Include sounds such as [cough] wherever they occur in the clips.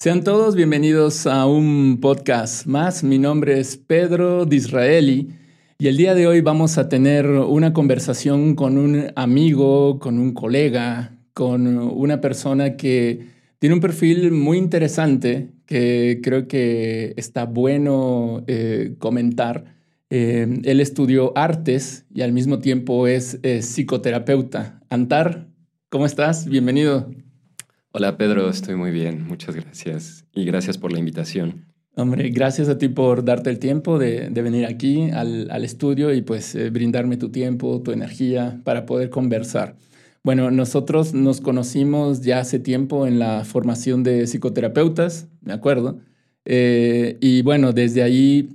Sean todos bienvenidos a un podcast más. Mi nombre es Pedro Disraeli y el día de hoy vamos a tener una conversación con un amigo, con un colega, con una persona que tiene un perfil muy interesante que creo que está bueno eh, comentar. Eh, él estudió artes y al mismo tiempo es psicoterapeuta. Antar, ¿cómo estás? Bienvenido. Hola Pedro, estoy muy bien, muchas gracias y gracias por la invitación. Hombre, gracias a ti por darte el tiempo de, venir aquí al, estudio y pues eh, brindarme tu tiempo, tu energía para poder conversar. Bueno, nosotros nos conocimos ya hace tiempo en la formación de psicoterapeutas, me acuerdo, eh, y bueno, desde ahí,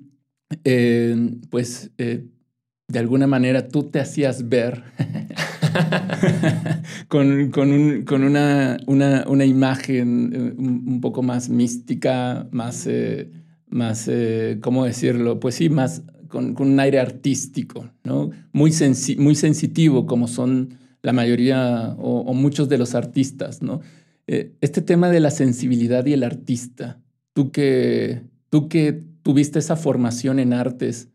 eh, pues de alguna manera tú te hacías ver [laughs] [laughs] con, con, una, una, imagen eh, un, poco más mística, más, eh, más eh, ¿cómo decirlo? Pues sí, más con, un aire artístico, ¿no? Muy, muy sensitivo como son la mayoría o, muchos de los artistas, ¿no? este tema de la sensibilidad y el artista, tú que, tú que tuviste esa formación en artes,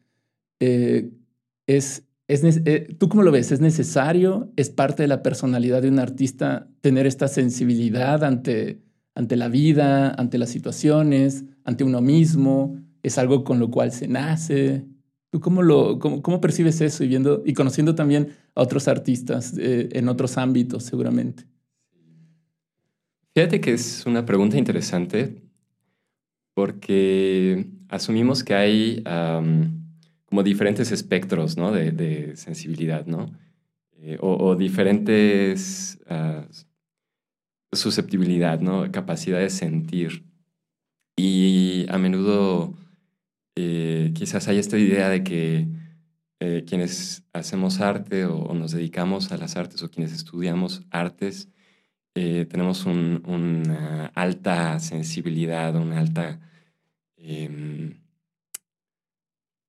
es, eh, ¿Tú cómo lo ves? ¿Es necesario? ¿Es parte de la personalidad de un artista tener esta sensibilidad ante, ante la vida, ante las situaciones, ante uno mismo? ¿Es algo con lo cual se nace? ¿Tú cómo, lo, cómo, percibes eso y, viendo, y conociendo también a otros artistas eh, en otros ámbitos seguramente? Fíjate que es una pregunta interesante porque asumimos que hay como diferentes espectros ¿no? de, sensibilidad, ¿no? Eh, o, diferentes uh, susceptibilidad, ¿no? Capacidad de sentir. Y a menudo eh, quizás hay esta idea de que eh, quienes hacemos arte o, nos dedicamos a las artes o quienes estudiamos artes, tenemos una alta sensibilidad, una alta em,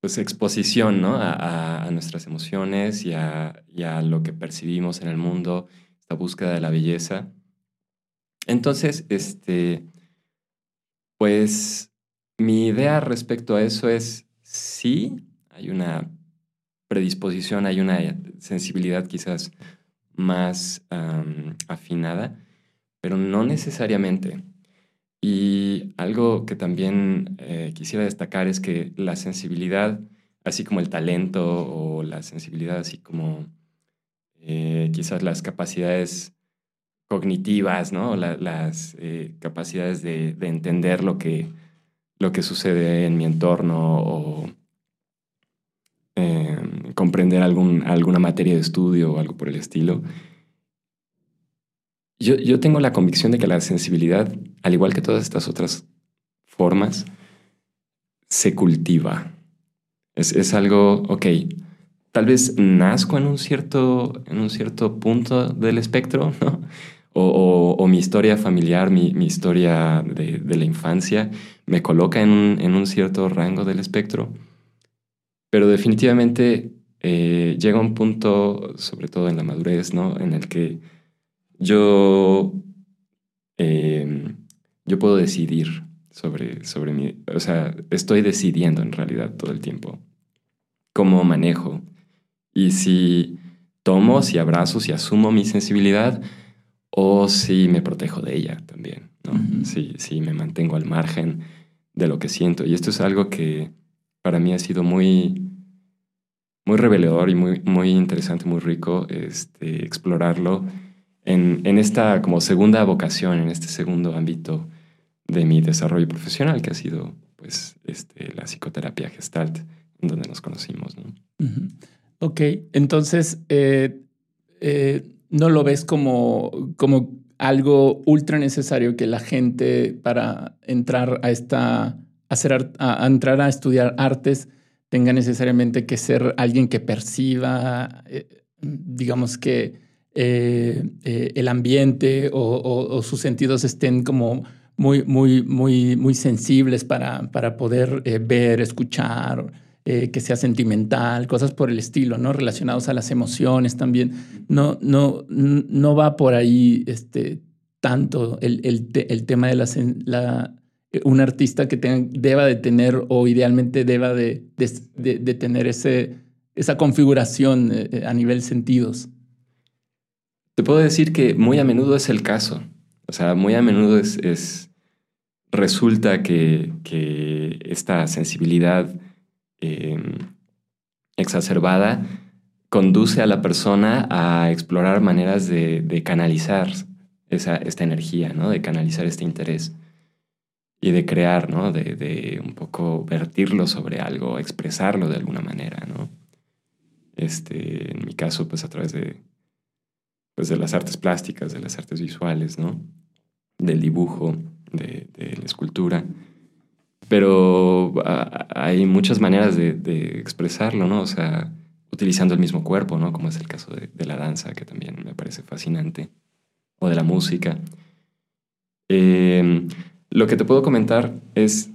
pues, exposición ¿no? a, nuestras emociones y a, lo que percibimos en el mundo, esta búsqueda de la belleza. Entonces, este, pues mi idea respecto a eso es sí, hay una predisposición, hay una sensibilidad quizás más afinada, pero no necesariamente. Y algo que también eh, quisiera destacar es que la sensibilidad, así como el talento o la sensibilidad, así como eh, quizás las capacidades cognitivas, ¿no? las eh, capacidades de, entender lo que, lo que sucede en mi entorno o comprender algún, alguna materia de estudio o algo por el estilo, yo, tengo la convicción de que la sensibilidad, al igual que todas estas otras formas, se cultiva. Es, algo, ok, tal vez nazco en un cierto, en un cierto punto del espectro, [laughs] ¿no? O, mi historia familiar, mi, historia de, la infancia, me coloca en un, cierto rango del espectro. Pero definitivamente eh, llega un punto, sobre todo en la madurez, ¿no? En el que yo, em, yo puedo decidir sobre, sobre mi, o sea, estoy decidiendo en realidad todo el tiempo cómo manejo y si tomo, si abrazo, si asumo mi sensibilidad o si me protejo de ella también, ¿no? si, si me mantengo al margen de lo que siento. Y esto es algo que para mí ha sido muy, muy revelador y muy, muy interesante, muy rico este, explorarlo en, esta como segunda vocación, en este segundo ámbito de mi desarrollo profesional, que ha sido pues este, la psicoterapia gestalt, en donde nos conocimos. ¿no? Ok, entonces, eh, eh, ¿no lo ves como, como algo ultra necesario que la gente para entrar a esta, hacer, a entrar a estudiar artes tenga necesariamente que ser alguien que perciba, eh, digamos que eh, eh, el ambiente o, sus sentidos estén como muy, muy, muy, muy sensibles para, para poder eh, ver, escuchar, que sea sentimental, cosas por el estilo, ¿no? Relacionados a las emociones también. No, no, no va por ahí este, tanto el, el, tema de la, un artista que deba de tener o idealmente deba de, de, tener ese, esa configuración a nivel sentidos? Te puedo decir que muy a menudo es el caso. O sea, muy a menudo es, resulta que, esta sensibilidad em, exacerbada conduce a la persona a explorar maneras de, canalizar esa, esta energía, ¿no? De canalizar este interés y de crear, ¿no? De, un poco vertirlo sobre algo, expresarlo de alguna manera, ¿no? Este, en mi caso, pues a través de, pues, de las artes plásticas, de las artes visuales, ¿no? Del dibujo, de, la escultura. Pero ah, hay muchas maneras de, expresarlo, ¿no? O sea, utilizando el mismo cuerpo, ¿no? Como es el caso de, la danza, que también me parece fascinante, o de la música. Eh, lo que te puedo comentar es,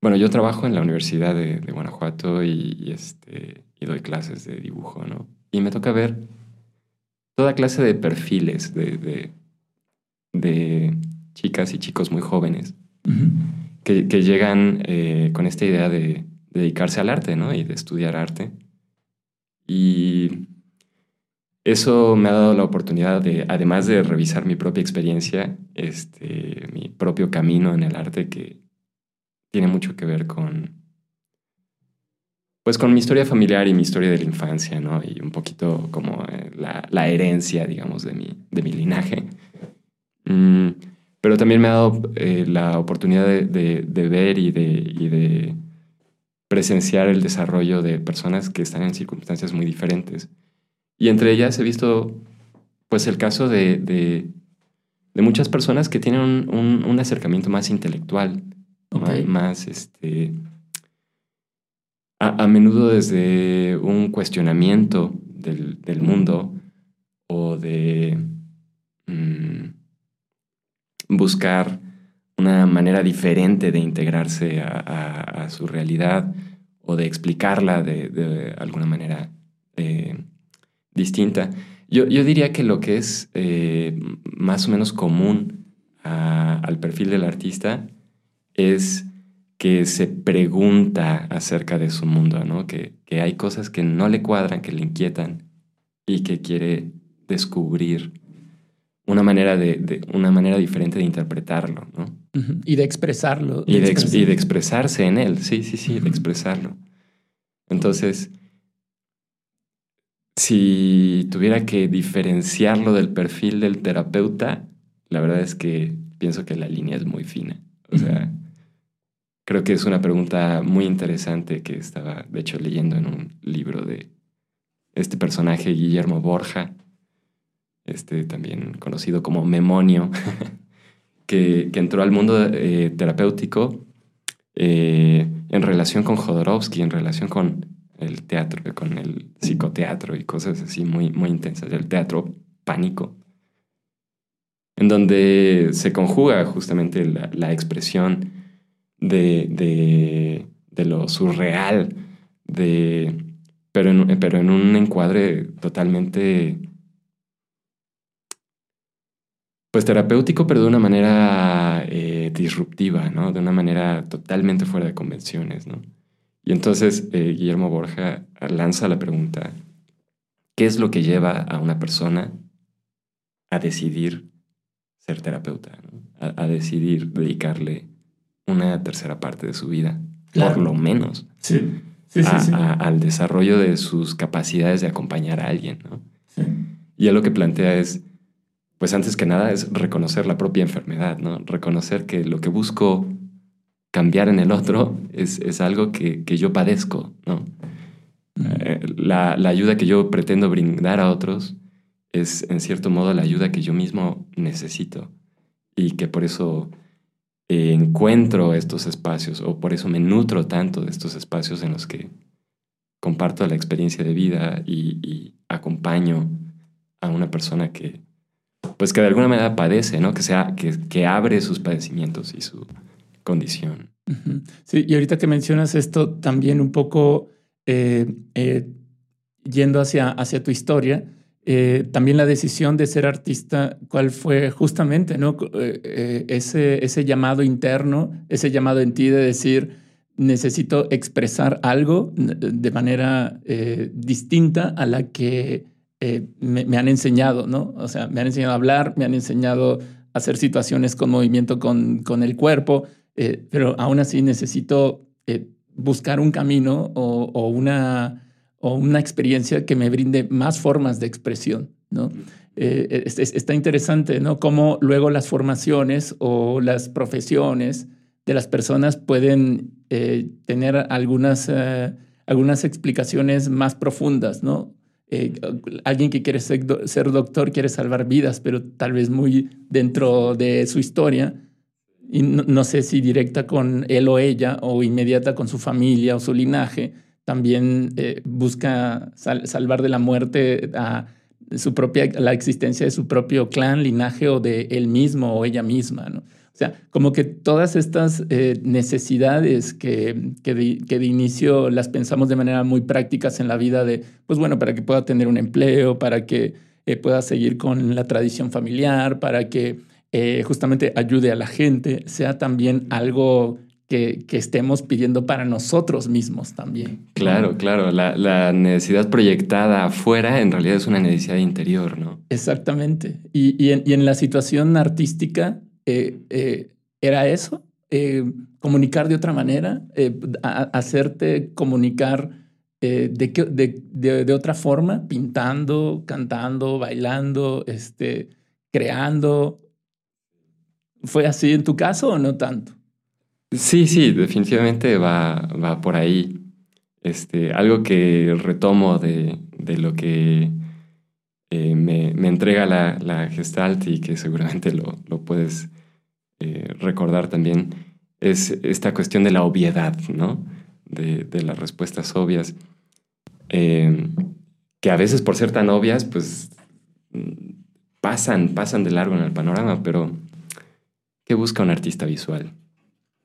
bueno, yo trabajo en la Universidad de, Guanajuato y, este, y doy clases de dibujo, ¿no? Y me toca ver toda clase de perfiles de, de, chicas y chicos muy jóvenes que, llegan eh, con esta idea de dedicarse al arte, ¿no? Y de estudiar arte. Y eso me ha dado la oportunidad de, además de revisar mi propia experiencia, este, mi propio camino en el arte que tiene mucho que ver con, pues con mi historia familiar y mi historia de la infancia, ¿no? Y un poquito como eh, la, herencia, digamos, de mi, de mi linaje. Mm, pero también me ha dado eh, la oportunidad de, ver y de, y de presenciar el desarrollo de personas que están en circunstancias muy diferentes. Y entre ellas he visto pues el caso de, de, muchas personas que tienen un, un, acercamiento más intelectual, más, este, a, menudo desde un cuestionamiento del, del mundo o de mm, buscar una manera diferente de integrarse a, su realidad o de explicarla de, alguna manera eh, distinta. Yo, diría que lo que es eh, más o menos común al perfil del artista es que se pregunta acerca de su mundo, ¿no? Que, que hay cosas que no le cuadran, que le inquietan y que quiere descubrir una manera, de, una manera diferente de interpretarlo, ¿no? Y de expresarlo. y, de, expresarse en él, sí, sí, sí, de expresarlo. Entonces, si tuviera que diferenciarlo del perfil del terapeuta, la verdad es que pienso que la línea es muy fina. O sea, creo que es una pregunta muy interesante que estaba, de hecho, leyendo en un libro de este personaje, Guillermo Borja, este, también conocido como Memonio, [laughs] que, entró al mundo eh, terapéutico eh, en relación con Jodorowsky, en relación con el teatro, con el psicoteatro y cosas así muy, muy intensas, el teatro pánico, en donde se conjuga justamente la, expresión de, de, lo surreal, de, pero, en, pero en un encuadre totalmente pues terapéutico, pero de una manera eh, disruptiva, ¿no? De una manera totalmente fuera de convenciones, ¿no? Y entonces eh, Guillermo Borja lanza la pregunta, ¿qué es lo que lleva a una persona a decidir ser terapeuta? A, decidir dedicarle una tercera parte de su vida, por lo menos, sí. al desarrollo de sus capacidades de acompañar a alguien, ¿no? Y él lo que plantea es, pues antes que nada es reconocer la propia enfermedad, ¿no? Reconocer que lo que busco cambiar en el otro es, algo que, yo padezco, ¿no? Eh, la, ayuda que yo pretendo brindar a otros es, en cierto modo, la ayuda que yo mismo necesito y que por eso eh, encuentro estos espacios o por eso me nutro tanto de estos espacios en los que comparto la experiencia de vida y acompaño a una persona que, pues que de alguna manera padece, ¿no? Que, sea, que, que abre sus padecimientos y su condición. Sí, y ahorita que mencionas esto, también un poco eh, eh, yendo hacia, hacia tu historia, eh, también la decisión de ser artista, cuál fue justamente ¿no? Eh, ese, ese llamado interno, ese llamado en ti de decir, necesito expresar algo de manera distinta a la que me, me, han enseñado, ¿no? O sea, me han enseñado a hablar, me han enseñado a hacer situaciones con movimiento con, con el cuerpo, pero aún así necesito buscar un camino o, una, o una experiencia que me brinde más formas de expresión, ¿no? Eh, está interesante, ¿no? Cómo luego las formaciones o las profesiones de las personas pueden eh, tener algunas, eh, algunas explicaciones más profundas, ¿no? alguien que quiere ser, ser, doctor quiere salvar vidas, pero tal vez muy dentro de su historia y no, sé si directa con él o ella o inmediata con su familia o su linaje, también eh, busca salvar de la muerte a su propia, la existencia de su propio clan, linaje o de él mismo o ella misma. ¿no? O sea, como que todas estas eh, necesidades que, que de, que, de, inicio las pensamos de manera muy prácticas en la vida de, pues bueno, para que pueda tener un empleo, para que eh, pueda seguir con la tradición familiar, para que justamente ayude a la gente, sea también algo que, que, estemos pidiendo para nosotros mismos también. Claro, claro. La, la, necesidad proyectada afuera en realidad es una necesidad interior, ¿no? Exactamente. Y, y, en, y en, la situación artística, eh, eh, ¿era eso? comunicar de otra manera, hacerte comunicar de, de, de, de, otra forma, pintando, cantando, bailando, este, creando, ¿Fue así en tu caso o no tanto? Sí, sí, definitivamente va, va por ahí. Este, algo que retomo de, de lo que eh, me, me, entrega la, la, Gestalt y que seguramente lo, lo puedes eh, recordar también, es esta cuestión de la obviedad, ¿no? De, de las respuestas obvias, eh, que a veces por ser tan obvias, pues pasan, pasan de largo en el panorama, pero ¿Qué busca un artista visual?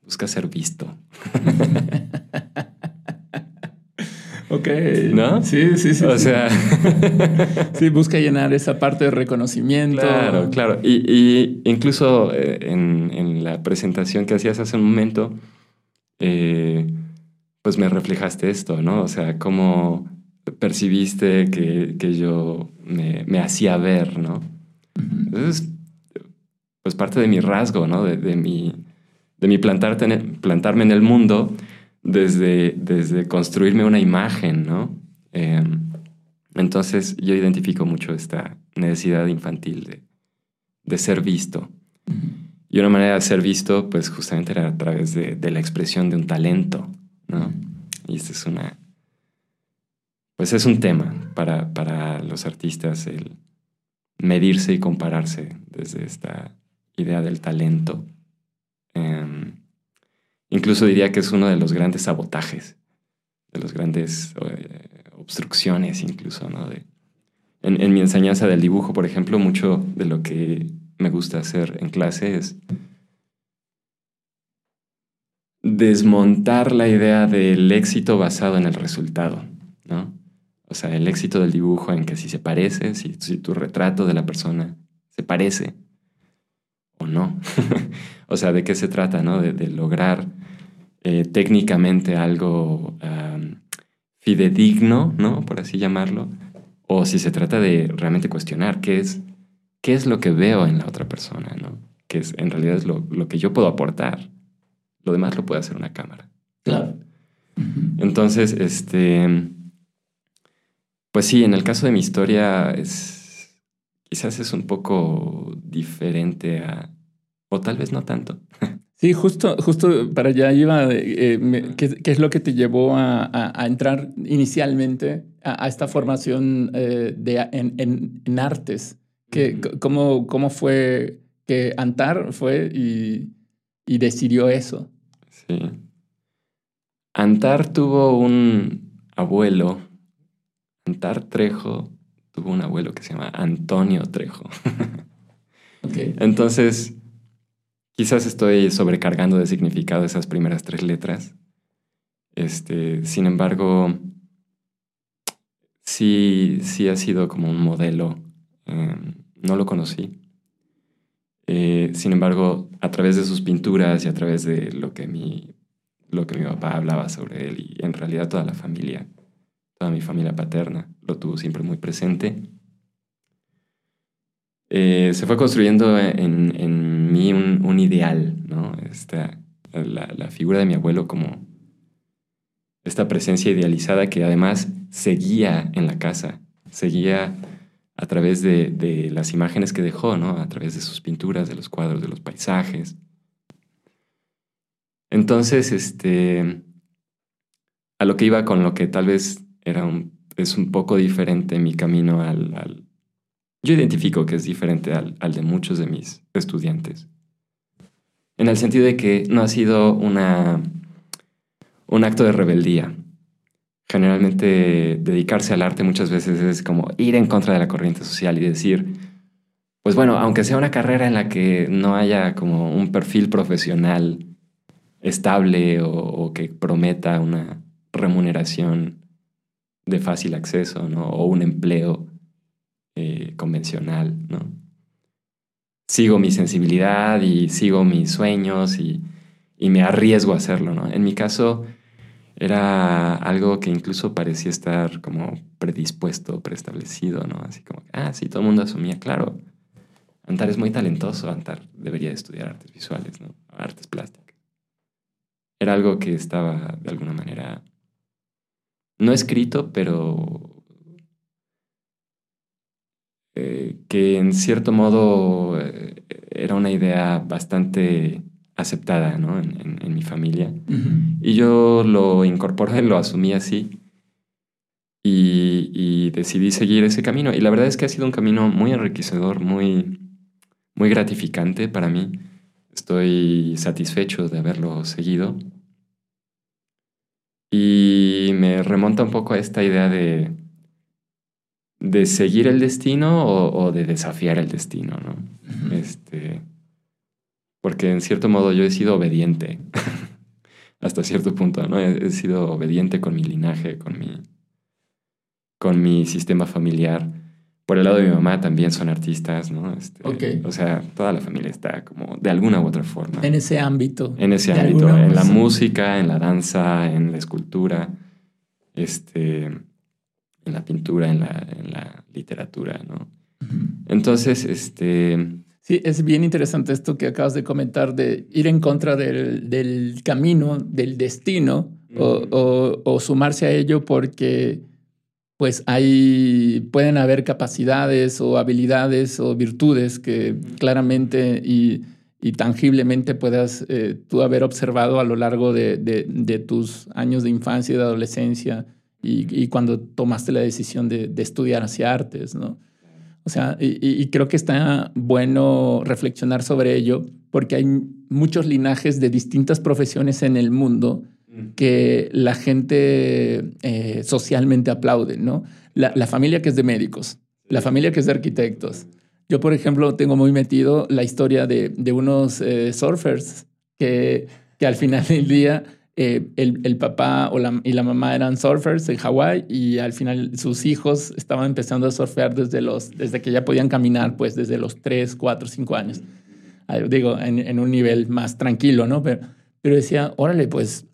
Busca ser visto. [laughs] ok. ¿No? Sí, sí, sí. O sea. [laughs] sí, busca llenar esa parte de reconocimiento. Claro, claro. Y, incluso eh, en, la presentación que hacías hace un momento, eh, pues me reflejaste esto, ¿no? O sea, cómo percibiste que, yo me, hacía ver, ¿no? Entonces, pues parte de mi rasgo, ¿no? De, mi, de mi plantarme en el mundo desde, desde construirme una imagen, ¿no? Em, entonces yo identifico mucho esta necesidad infantil de, de ser visto. Y una manera de ser visto, pues justamente era a través de, de la expresión de un talento, ¿no? Y este es una... Pues es un tema para, para los artistas el medirse y compararse desde esta idea del talento. Em, incluso diría que es uno de los grandes sabotajes, de las grandes eh, obstrucciones incluso, ¿no? De, en, mi enseñanza del dibujo, por ejemplo, mucho de lo que me gusta hacer en clase es desmontar la idea del éxito basado en el resultado, ¿no? O sea, el éxito del dibujo en que si se parece, si, si tu retrato de la persona se parece, o no. [laughs] o sea, ¿de qué se trata? ¿no? De, lograr eh, técnicamente algo fidedigno, ¿no? Por así llamarlo. O si se trata de realmente cuestionar qué es, qué es lo que veo en la otra persona, ¿no? Que es, en realidad es lo, lo que yo puedo aportar. Lo demás lo puede hacer una cámara. Claro. Entonces, este, pues sí, en el caso de mi historia es, quizás es un poco diferente a, o tal vez no tanto. [laughs] Sí, justo, justo para allá iba, eh, ¿qué, es lo que te llevó a, a, entrar inicialmente a, esta formación eh, de, en, en, artes? ¿Qué, cómo, ¿Cómo fue que Antar fue y, y decidió eso? Sí. Antar tuvo un abuelo, Antar Trejo, tuvo un abuelo que se llama Antonio Trejo. [laughs] Entonces, quizás estoy sobrecargando de significado esas primeras tres letras. Este, sin embargo, sí, sí ha sido como un modelo. Em, no lo conocí. Eh, sin embargo, a través de sus pinturas y a través de lo que, mi, lo que mi papá hablaba sobre él y en realidad toda la familia, toda mi familia paterna, lo tuvo siempre muy presente. Eh, se fue construyendo en, en mí un, un, ideal, ¿no? Esta, la, la, figura de mi abuelo como esta presencia idealizada que además seguía en la casa, seguía a través de, de, las imágenes que dejó, ¿no? A través de sus pinturas, de los cuadros, de los paisajes. Entonces, este, a lo que iba con lo que tal vez era un, es un poco diferente mi camino al, yo identifico que es diferente al, al, de muchos de mis estudiantes. En el sentido de que no ha sido una, un acto de rebeldía, generalmente dedicarse al arte muchas veces es como ir en contra de la corriente social y decir, pues bueno, aunque sea una carrera en la que no haya como un perfil profesional estable o, que prometa una remuneración de fácil acceso, ¿no? O un empleo eh, convencional, ¿no? Sigo mi sensibilidad y sigo mis sueños y, y me arriesgo a hacerlo, ¿no? En mi caso, era algo que incluso parecía estar como predispuesto, preestablecido, ¿no? Así como, ah, sí, todo el mundo asumía, claro, Antar es muy talentoso, Antar debería estudiar artes visuales, ¿no? Artes plásticas. Era algo que estaba de alguna manera, no escrito, pero eh, que en cierto modo eh, era una idea bastante aceptada ¿no? en, en, mi familia. Y yo lo incorporé, lo asumí así y, y, decidí seguir ese camino. Y la verdad es que ha sido un camino muy enriquecedor, muy, muy gratificante para mí. Estoy satisfecho de haberlo seguido. Y me remonta un poco a esta idea de, de seguir el destino o, o de desafiar el destino, ¿no? Este porque en cierto modo yo he sido obediente [laughs] hasta cierto punto, ¿no? He, sido obediente con mi linaje, con mi, con mi sistema familiar. Por el lado de mi mamá también son artistas, ¿no? Este, O sea, toda la familia está como de alguna u otra forma. En ese ámbito. En ese ámbito, en la música, en la danza, en la escultura, este, en la pintura, en la, en la literatura, ¿no? Entonces, este, Sí, es bien interesante esto que acabas de comentar de ir en contra del, del camino, del destino, o, o, sumarse a ello porque pues hay, pueden haber capacidades o habilidades o virtudes que claramente y, y tangiblemente puedas eh, tú haber observado a lo largo de, de, de, tus años de infancia y de adolescencia y, y cuando tomaste la decisión de, de estudiar hacia artes, ¿no? O sea, y, creo que está bueno reflexionar sobre ello porque hay muchos linajes de distintas profesiones en el mundo que la gente eh, socialmente aplaude, ¿no? La, familia que es de médicos, la familia que es de arquitectos. Yo, por ejemplo, tengo muy metido la historia de, de unos eh, surfers que, que al final del día eh, el, el, papá o la, y la mamá eran surfers en Hawái y al final sus hijos estaban empezando a surfear desde, los, desde que ya podían caminar, pues desde los 3, 4, 5 años. Digo, en, en un nivel más tranquilo, ¿no? Pero, pero decía, órale, pues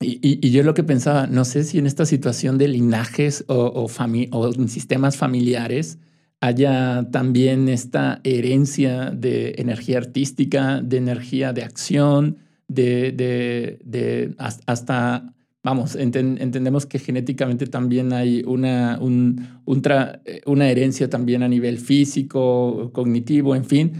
y, yo lo que pensaba, no sé si en esta situación de linajes o, o, sistemas familiares haya también esta herencia de energía artística, de energía de acción, de, de, de hasta, vamos, entendemos que genéticamente también hay una, un, una herencia también a nivel físico, cognitivo, en fin.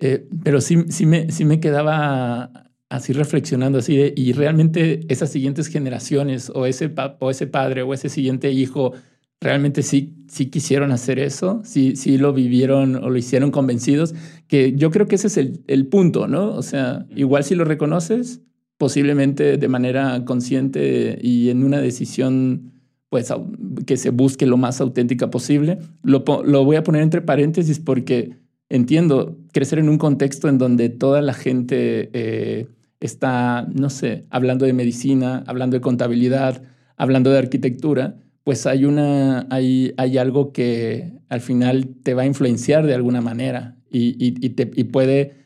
Eh, pero sí, sí, me, sí me quedaba así reflexionando así de, y realmente esas siguientes generaciones o ese, o ese padre o ese siguiente hijo realmente sí, sí quisieron hacer eso, sí, sí lo vivieron o lo hicieron convencidos, que yo creo que ese es el, el punto, ¿no? O sea, igual si lo reconoces, posiblemente de manera consciente y en una decisión pues que se busque lo más auténtica posible. Lo, lo voy a poner entre paréntesis porque entiendo crecer en un contexto en donde toda la gente eh, está, no sé, hablando de medicina, hablando de contabilidad, hablando de arquitectura, pues hay, una, hay, hay algo que al final te va a influenciar de alguna manera y, y, te, y puede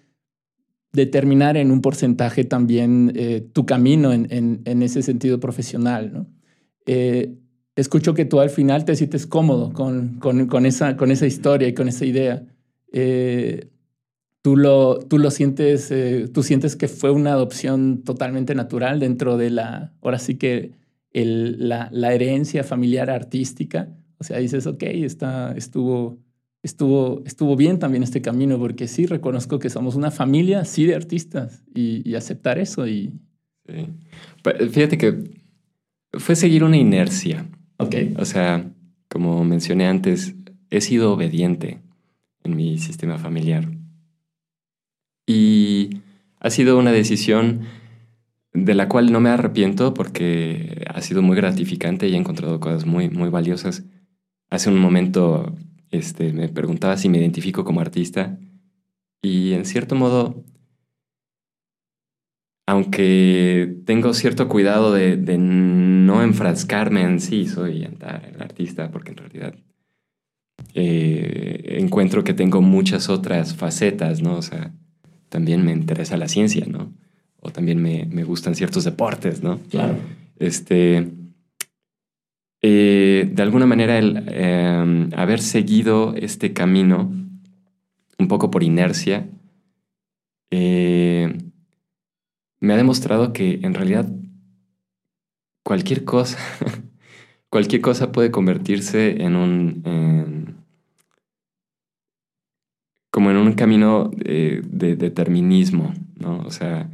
determinar en un porcentaje también eh, tu camino en, en, ese sentido profesional. ¿no? Eh, escucho que tú al final te sientes cómodo con, con, con, esa, con esa historia y con esa idea. Eh, tú, lo, tú lo sientes, tú sientes que fue una adopción totalmente natural dentro de la, ahora sí que el, la, la, herencia familiar artística. O sea, dices, ok, está, estuvo, estuvo, estuvo bien también este camino, porque sí reconozco que somos una familia, sí, de artistas, y, aceptar eso. Y... Sí. Fíjate que fue seguir una inercia. Ok. O sea, como mencioné antes, he sido obediente en mi sistema familiar. Y ha sido una decisión de la cual no me arrepiento porque ha sido muy gratificante y he encontrado cosas muy, muy valiosas. Hace un momento este, me preguntaba si me identifico como artista y en cierto modo, aunque tengo cierto cuidado de, no enfrascarme en sí, soy el artista, porque en realidad eh, encuentro que tengo muchas otras facetas, ¿no? O sea, también me interesa la ciencia, ¿no? O también me, me gustan ciertos deportes, ¿no? Claro. Este, eh, de alguna manera el em, haber seguido este camino un poco por inercia eh, me ha demostrado que en realidad cualquier cosa, [laughs] cualquier cosa puede convertirse en un... como en un camino de, determinismo, ¿no? O sea,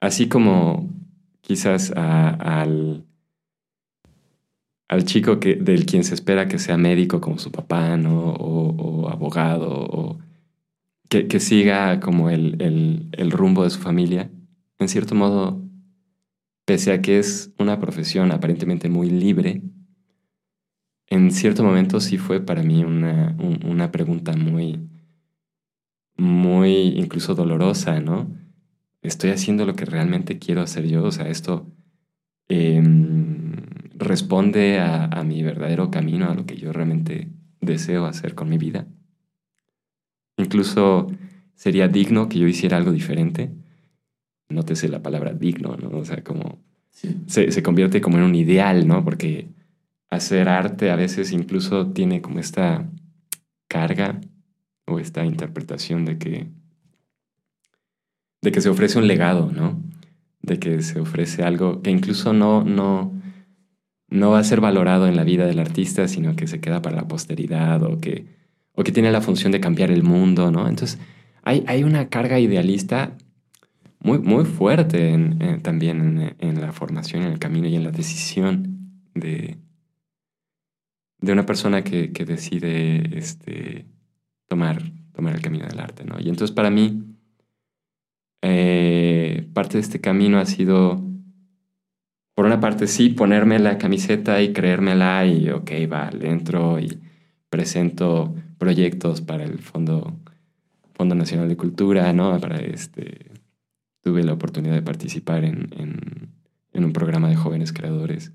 así como quizás al al chico que, del quien se espera que sea médico como su papá, ¿no? O, abogado, o que, siga como el, el, rumbo de su familia. En cierto modo, pese a que es una profesión aparentemente muy libre, en cierto momento sí fue para mí una, una pregunta muy, muy incluso dolorosa, ¿no? ¿Estoy haciendo lo que realmente quiero hacer yo? O sea, esto... Em, responde a, mi verdadero camino, a lo que yo realmente deseo hacer con mi vida. Incluso sería digno que yo hiciera algo diferente. Nótese la palabra digno, ¿no? O sea, como se, se, convierte como en un ideal, ¿no? Porque hacer arte a veces incluso tiene como esta carga o esta interpretación de que, de que se ofrece un legado, ¿no? De que se ofrece algo que incluso no, no, no va a ser valorado en la vida del artista, sino que se queda para la posteridad o que, o que tiene la función de cambiar el mundo, ¿no? Entonces, hay, hay una carga idealista muy, muy fuerte también en, la formación, en el camino y en la decisión de, de una persona que, decide este, tomar, tomar el camino del arte, ¿no? Y entonces para mí, eh, parte de este camino ha sido por una parte sí, ponerme la camiseta y creérmela y ok, va, le entro y presento proyectos para el Fondo, Fondo Nacional de Cultura, ¿no? Para este, tuve la oportunidad de participar en, en, un programa de jóvenes creadores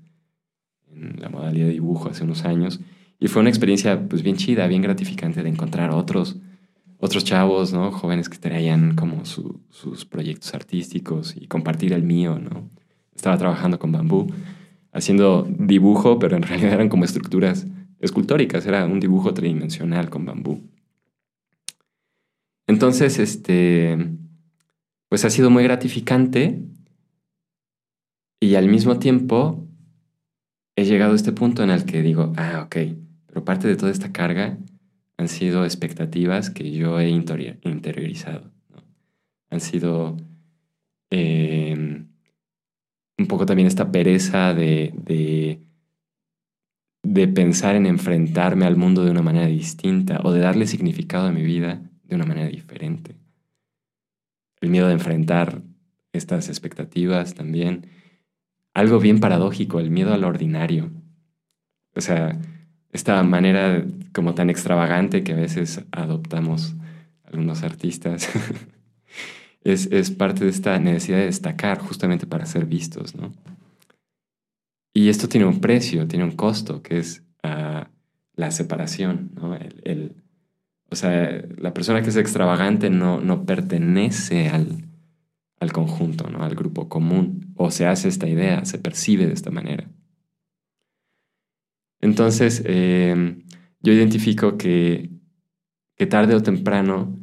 en la modalidad de dibujo hace unos años y fue una experiencia pues bien chida, bien gratificante de encontrar otros, otros chavos, ¿no? Jóvenes que traían como sus proyectos artísticos y compartir el mío, ¿no? estaba trabajando con bambú, haciendo dibujo, pero en [laughs] realidad eran como estructuras escultóricas, era un dibujo tridimensional con bambú. Entonces, este, pues ha sido muy gratificante y al mismo tiempo he llegado a este punto en el que digo, ah, ok, pero parte de toda esta carga han sido expectativas que yo he interiorizado. Han sido eh, un poco también esta pereza de, de, pensar en enfrentarme al mundo de una manera distinta o de darle significado a mi vida de una manera diferente. El miedo de enfrentar estas expectativas también. Algo bien paradójico, el miedo al ordinario. O sea, esta manera como tan extravagante que a veces adoptamos algunos artistas [laughs] es, parte de esta necesidad de destacar justamente para ser vistos, ¿no? y esto tiene un precio, tiene un costo, que es ah, la separación, ¿no? El, o sea, la persona que es extravagante no, no pertenece al, al conjunto, ¿no? al grupo común, o se hace esta idea, se percibe de esta manera. Entonces, eh, yo identifico que, que, tarde o temprano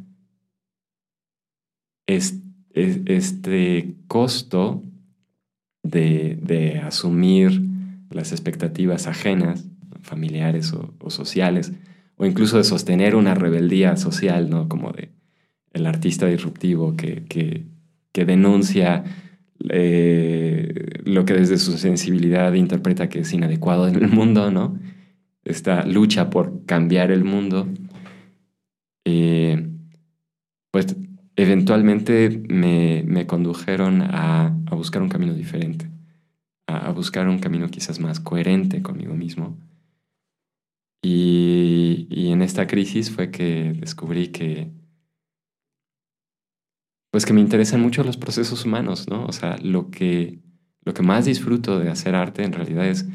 es, este costo de, de, asumir las expectativas ajenas, familiares o, sociales, o incluso de sostener una rebeldía social, ¿no? Como de el artista disruptivo que, que, que denuncia eh, lo que desde su sensibilidad interpreta que es inadecuado en el mundo, ¿no? Esta lucha por cambiar el mundo, eh, pues eventualmente me, condujeron a, buscar un camino diferente, a, buscar un camino quizás más coherente conmigo mismo. Y, y en esta crisis fue que descubrí que pues que me interesan mucho los procesos humanos, ¿no? O sea, lo que, lo que más disfruto de hacer arte en realidad es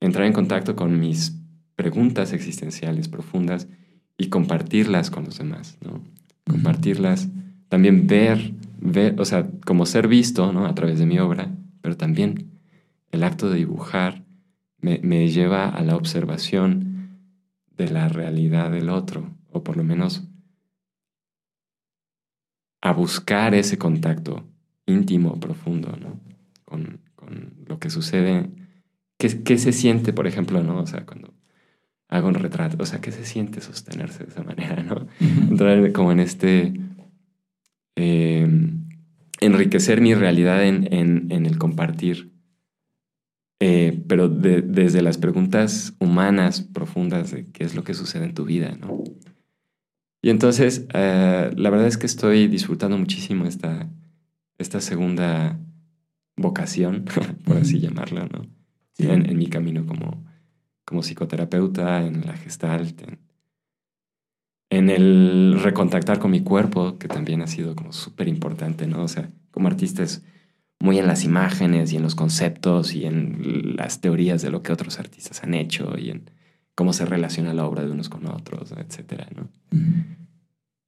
entrar en contacto con mis preguntas existenciales profundas y compartirlas con los demás, ¿no? Compartirlas, también ver, ver, o sea, como ser visto, ¿no? A través de mi obra, pero también el acto de dibujar me, me lleva a la observación de la realidad del otro, o por lo menos a buscar ese contacto íntimo, profundo, ¿no? Con, lo que sucede. ¿Qué, ¿Qué, se siente, por ejemplo, ¿no? O sea, cuando hago un retrato, o sea, ¿qué se siente sostenerse de esa manera, ¿no? Entrar como en este... Eh, enriquecer mi realidad en, en, el compartir, eh, pero desde las preguntas humanas profundas de qué es lo que sucede en tu vida, ¿no? Y entonces, eh, la verdad es que estoy disfrutando muchísimo esta, esta segunda vocación, [laughs] por así llamarla, ¿no? En, mi camino como, como psicoterapeuta, en la gestalt, en, el recontactar con mi cuerpo, que también ha sido como súper importante, ¿no? O sea, como artista es muy en las imágenes y en los conceptos y en las teorías de lo que otros artistas han hecho y en cómo se relaciona la obra de unos con otros, etcétera, ¿no?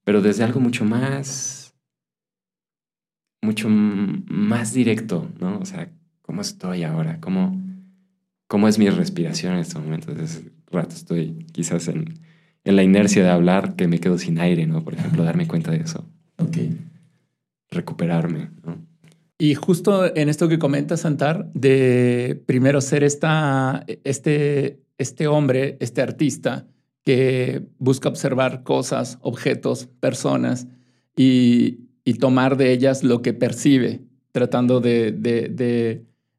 Pero desde algo mucho más, mucho más directo, ¿no? O sea, ¿cómo estoy ahora? ¿Cómo, cómo es mi respiración en este momento? Desde rato estoy quizás en, en la inercia de hablar que me quedo sin aire, ¿no? Por ejemplo, darme cuenta de eso. Ok. Recuperarme, ¿no? Y justo en esto que comenta Santar, de primero ser esta, este este hombre, este artista, que busca observar cosas, objetos, personas y, tomar de ellas lo que percibe, tratando de,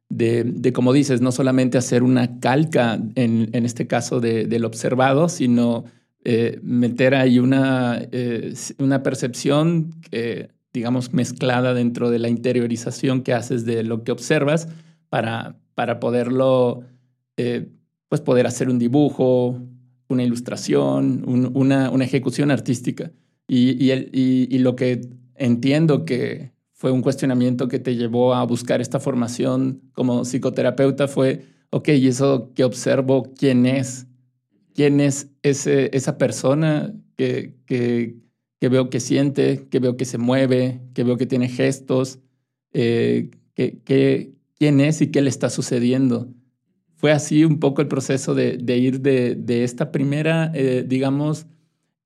de, como dices, no solamente hacer una calca, en, este caso del observado, sino eh, meter ahí una, eh, una percepción, digamos, mezclada dentro de la interiorización que haces de lo que observas para, para poderlo eh, pues poder hacer un dibujo, una ilustración, una, una, ejecución artística. Y, y, el, y, lo que entiendo que fue un cuestionamiento que te llevó a buscar esta formación como psicoterapeuta fue, ok, ¿y eso que observo quién es? ¿Quién es ese, esa persona que, que, que, veo que siente, que veo que se mueve, que veo que tiene gestos? Eh, ¿Quién es y qué le está sucediendo? Fue así un poco el proceso de, ir de, esta primera, eh, digamos,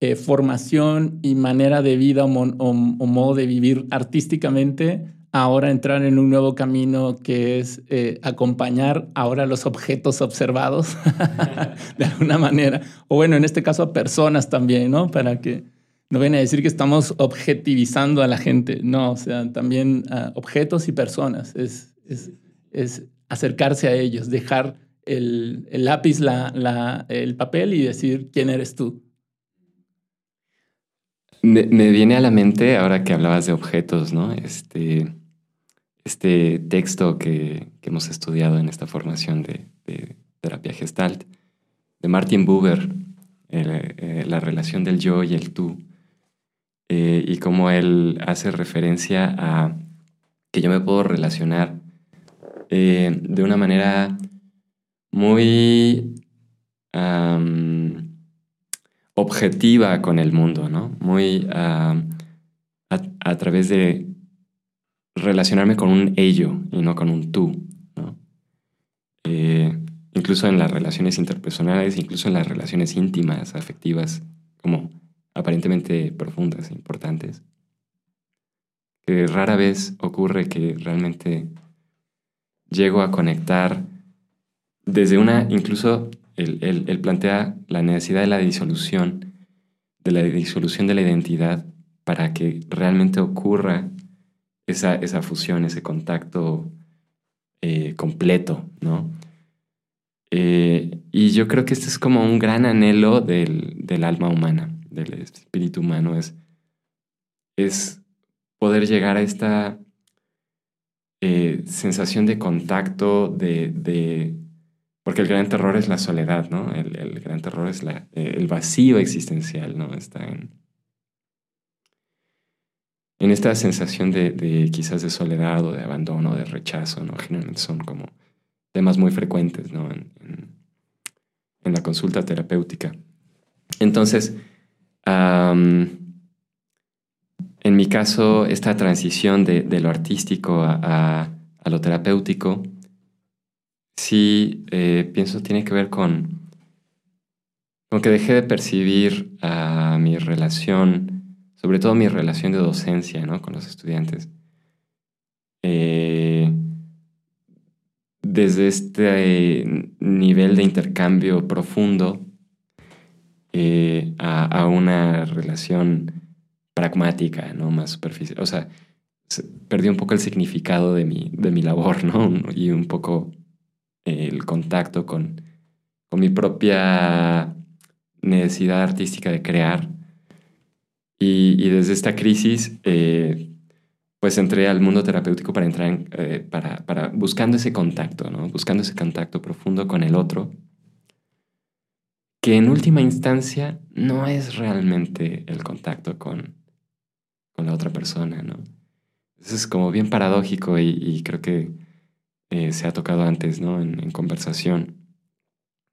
eh, formación y manera de vida o, modo de vivir artísticamente, ahora entrar en un nuevo camino que es eh, acompañar ahora los objetos observados [laughs] de alguna manera, o bueno, en este caso a personas también, ¿no? Para que no vengan a decir que estamos objetivizando a la gente, no, o sea, también objetos y personas, es, es, es acercarse a ellos, dejar el, lápiz, la, el papel y decir quién eres tú. Me, viene a la mente, ahora que hablabas de objetos, ¿no? Este, este texto que, hemos estudiado en esta formación de, terapia gestalt, de Martin Buber, eh, la relación del yo y el tú, eh, y cómo él hace referencia a que yo me puedo relacionar eh, de una manera muy objetiva con el mundo, ¿no? Muy a, través de relacionarme con un ello y no con un tú, ¿no? Eh, incluso en las relaciones interpersonales, incluso en las relaciones íntimas, afectivas, como aparentemente profundas e importantes, rara vez ocurre que realmente llego a conectar desde una, incluso él, plantea la necesidad de la disolución, de la disolución de la identidad para que realmente ocurra esa, esa fusión, ese contacto eh, completo, ¿no? Eh, y yo creo que este es como un gran anhelo del, alma humana, del espíritu humano, es, es poder llegar a esta eh, sensación de contacto, de, porque el gran terror es la soledad, ¿no? El, gran terror es la, eh, el vacío existencial, ¿no? Está en, en esta sensación de, quizás de soledad o de abandono, de rechazo, ¿no? Generalmente son como temas muy frecuentes, ¿no? En, la consulta terapéutica. Entonces, en mi caso, esta transición de, lo artístico a, lo terapéutico, sí eh, pienso tiene que ver con, con que dejé de percibir a mi relación, sobre todo mi relación de docencia ¿no? con los estudiantes, eh, desde este nivel de intercambio profundo eh, a, una relación pragmática, ¿no? Más superficial. O sea, perdí un poco el significado de mi, de mi labor, ¿no? [laughs] Y un poco el contacto con, con mi propia necesidad artística de crear. Y, desde esta crisis, eh, pues entré al mundo terapéutico para entrar en, eh, para, para, buscando ese contacto, ¿no? Buscando ese contacto profundo con el otro, que en última instancia no es realmente el contacto con, con la otra persona, ¿no? Eso es como bien paradójico y creo que eh, se ha tocado antes, ¿no? En, conversación,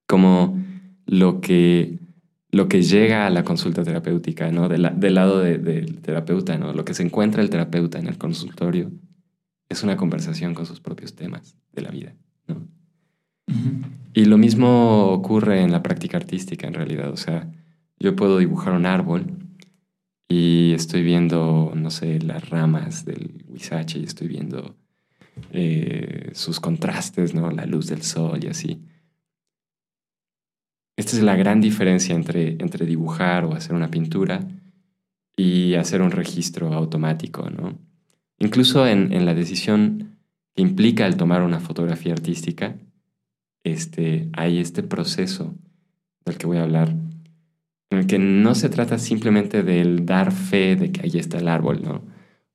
como lo que, lo que llega a la consulta terapéutica, ¿no? del lado del terapeuta, ¿no? Lo que se encuentra el terapeuta en el consultorio es una conversación con sus propios temas de la vida, ¿no? Y lo mismo ocurre en la práctica artística, en realidad. O sea, yo puedo dibujar un árbol y estoy viendo, no sé, las ramas del huizache y estoy viendo eh, sus contrastes, ¿no? La luz del sol y así. Esta es la gran diferencia entre, entre dibujar o hacer una pintura y hacer un registro automático, ¿no? Incluso en, la decisión que implica el tomar una fotografía artística, este, hay este proceso del que voy a hablar, en el que no se trata simplemente del dar fe de que ahí está el árbol, ¿no?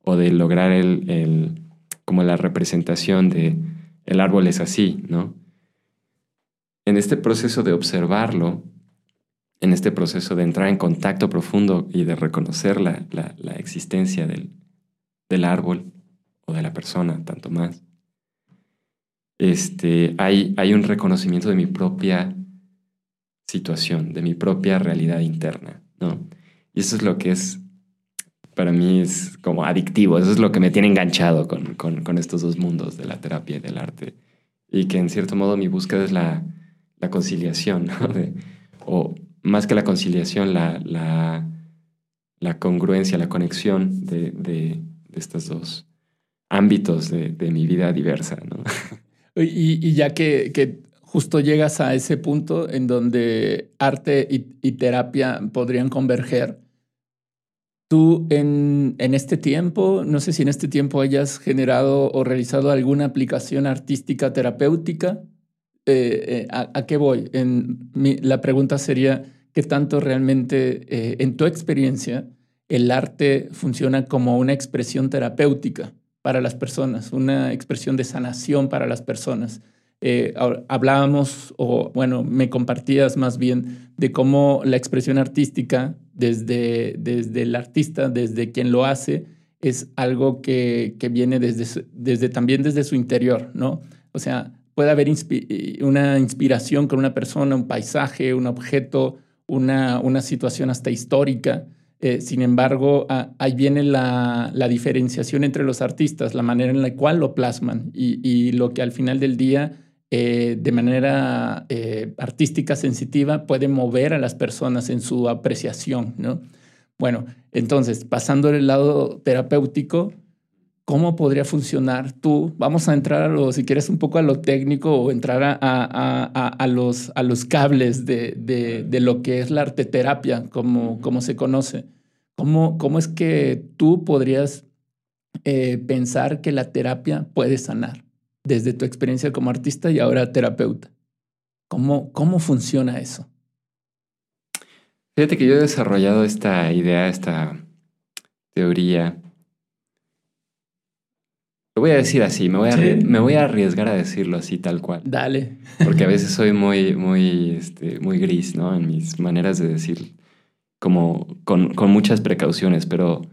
O de lograr el como la representación de el árbol es así, ¿no? En este proceso de observarlo, en este proceso de entrar en contacto profundo y de reconocer la, existencia del, del, árbol o de la persona, tanto más, este, hay, hay un reconocimiento de mi propia situación, de mi propia realidad interna, ¿no? Y eso es lo que es para mí es como adictivo. Eso es lo que me tiene enganchado con, con, estos dos mundos de la terapia y del arte. Y que en cierto modo mi búsqueda es la, la conciliación, [laughs] o más que la conciliación, la, la, congruencia, la conexión de, de, estos dos ámbitos de, de mi vida diversa. ¿no? [laughs] Y, y, ya que, justo llegas a ese punto en donde arte y, terapia podrían converger, Tú en, este tiempo, no sé si en este tiempo hayas generado o realizado alguna aplicación artística terapéutica. Eh, eh, ¿a, qué voy? En la pregunta sería, ¿qué tanto realmente eh, en tu experiencia el arte funciona como una expresión terapéutica para las personas, una expresión de sanación para las personas? Hablábamos, o bueno, me compartías más bien de cómo la expresión artística desde, desde el artista, desde quien lo hace, es algo que, que viene desde, desde, también desde su interior, ¿no? O sea, puede haber una inspiración con una persona, un paisaje, un objeto, una, una situación hasta histórica. Eh, sin embargo, ahí viene la, diferenciación entre los artistas, la manera en la cual lo plasman y, lo que al final del día, eh, de manera eh, artística sensitiva, puede mover a las personas en su apreciación. ¿no? Bueno, entonces, pasando del lado terapéutico, ¿cómo podría funcionar tú? Vamos a entrar a lo, si quieres, un poco a lo técnico o entrar a, a, los, a los cables de, de, lo que es la arteterapia, como, como se conoce. ¿Cómo, ¿Cómo es que tú podrías eh, pensar que la terapia puede sanar desde tu experiencia como artista y ahora terapeuta? ¿Cómo, cómo funciona eso? Fíjate que yo he desarrollado esta idea, esta teoría lo voy a decir así, me voy a, me voy a arriesgar a decirlo así tal cual. Dale. Porque a veces [laughs] soy muy, muy, este, muy gris, ¿no? En mis maneras de decir, como con, con muchas precauciones, pero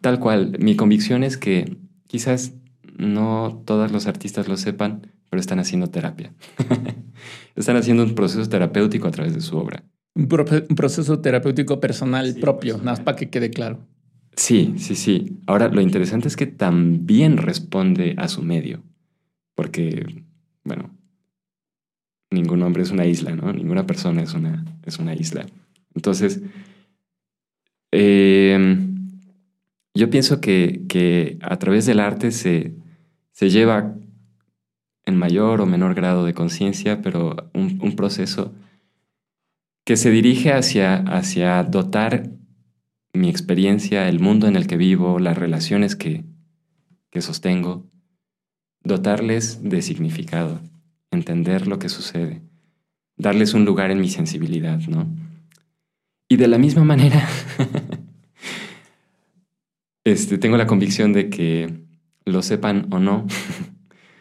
tal cual. Mi convicción es que quizás no todos los artistas lo sepan, pero están haciendo terapia. [laughs] están haciendo un proceso terapéutico a través de su obra. Un, proceso terapéutico personal propio, nada más para que quede claro. Sí, sí, sí. Ahora, lo interesante es que también responde a su medio, porque, bueno, ningún hombre es una isla, ¿no? Ninguna persona es una, es una isla. Entonces, em, yo pienso que, a través del arte se, se lleva en mayor o menor grado de conciencia, pero un, proceso que se dirige hacia, hacia dotar mi experiencia, el mundo en el que vivo, las relaciones que, que sostengo, dotarles de significado, entender lo que sucede, darles un lugar en mi sensibilidad, ¿no? Y de la misma manera, [laughs] este, tengo la convicción de que lo sepan o no,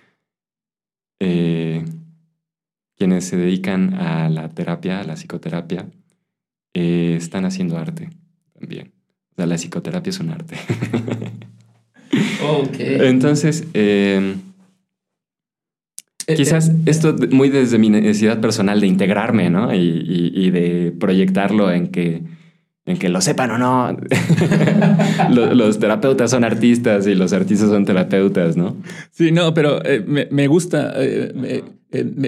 [laughs] eh, quienes se dedican a la terapia, a la psicoterapia, eh, están haciendo arte también. O sea, la psicoterapia es un arte. [laughs] Entonces, em, eh, quizás esto muy desde mi necesidad personal de integrarme, ¿no? Y, de proyectarlo en que, en que lo sepan o no. [laughs] los, terapeutas son artistas y los artistas son terapeutas, ¿no? Sí, no, pero eh, me, gusta. Eh,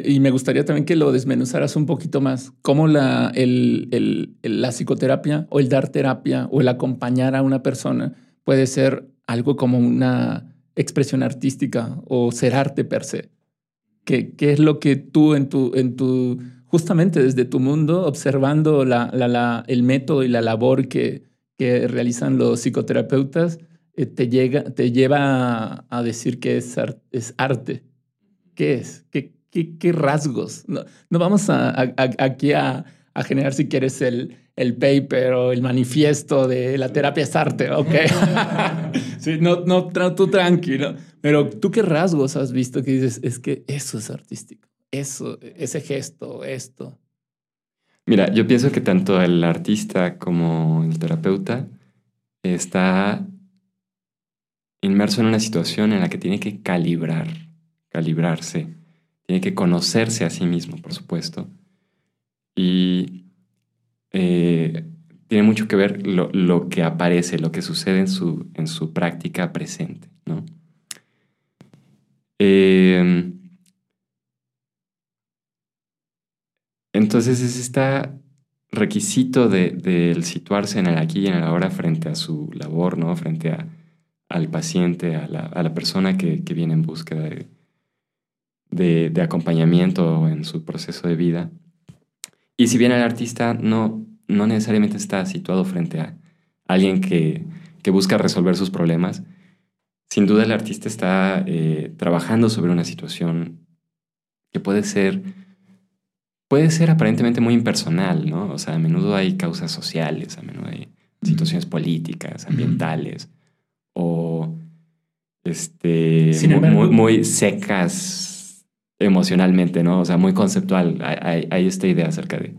y me gustaría también que lo desmenuzaras un poquito más. ¿Cómo la, el, la psicoterapia o el dar terapia o el acompañar a una persona puede ser algo como una expresión artística o ser arte per se? ¿Qué, qué es lo que tú en tu, en tu, justamente desde tu mundo, observando el método y la labor que, realizan los psicoterapeutas, eh, te, llega, te lleva a, decir que es, arte? ¿Qué es? ¿Qué, ¿Qué, rasgos? No, no vamos a, aquí a, generar, si quieres, el, el paper o el manifiesto de la terapia es arte, ¿ok? [laughs] sí, no, no, tú tranquilo. Pero tú qué rasgos has visto que dices, es que eso es artístico, eso, ese gesto, esto. Mira, yo pienso que tanto el artista como el terapeuta está inmerso en una situación en la que tiene que calibrar, calibrarse tiene que conocerse a sí mismo, por supuesto. Y eh, tiene mucho que ver lo, que aparece, lo que sucede en su, en su práctica presente, ¿no? Em, entonces es este requisito del de, situarse en el aquí y en el ahora frente a su labor, ¿no? Frente a, al paciente, a la, persona que, que, viene en búsqueda de, de, acompañamiento en su proceso de vida. Y si bien el artista no, no necesariamente está situado frente a alguien que, busca resolver sus problemas, sin duda el artista está eh, trabajando sobre una situación que puede ser, puede ser aparentemente muy impersonal, ¿no? O sea, a menudo hay causas sociales, a menudo hay situaciones políticas, ambientales, o este, muy secas emocionalmente, ¿no? O sea, muy conceptual. Hay, esta idea acerca de,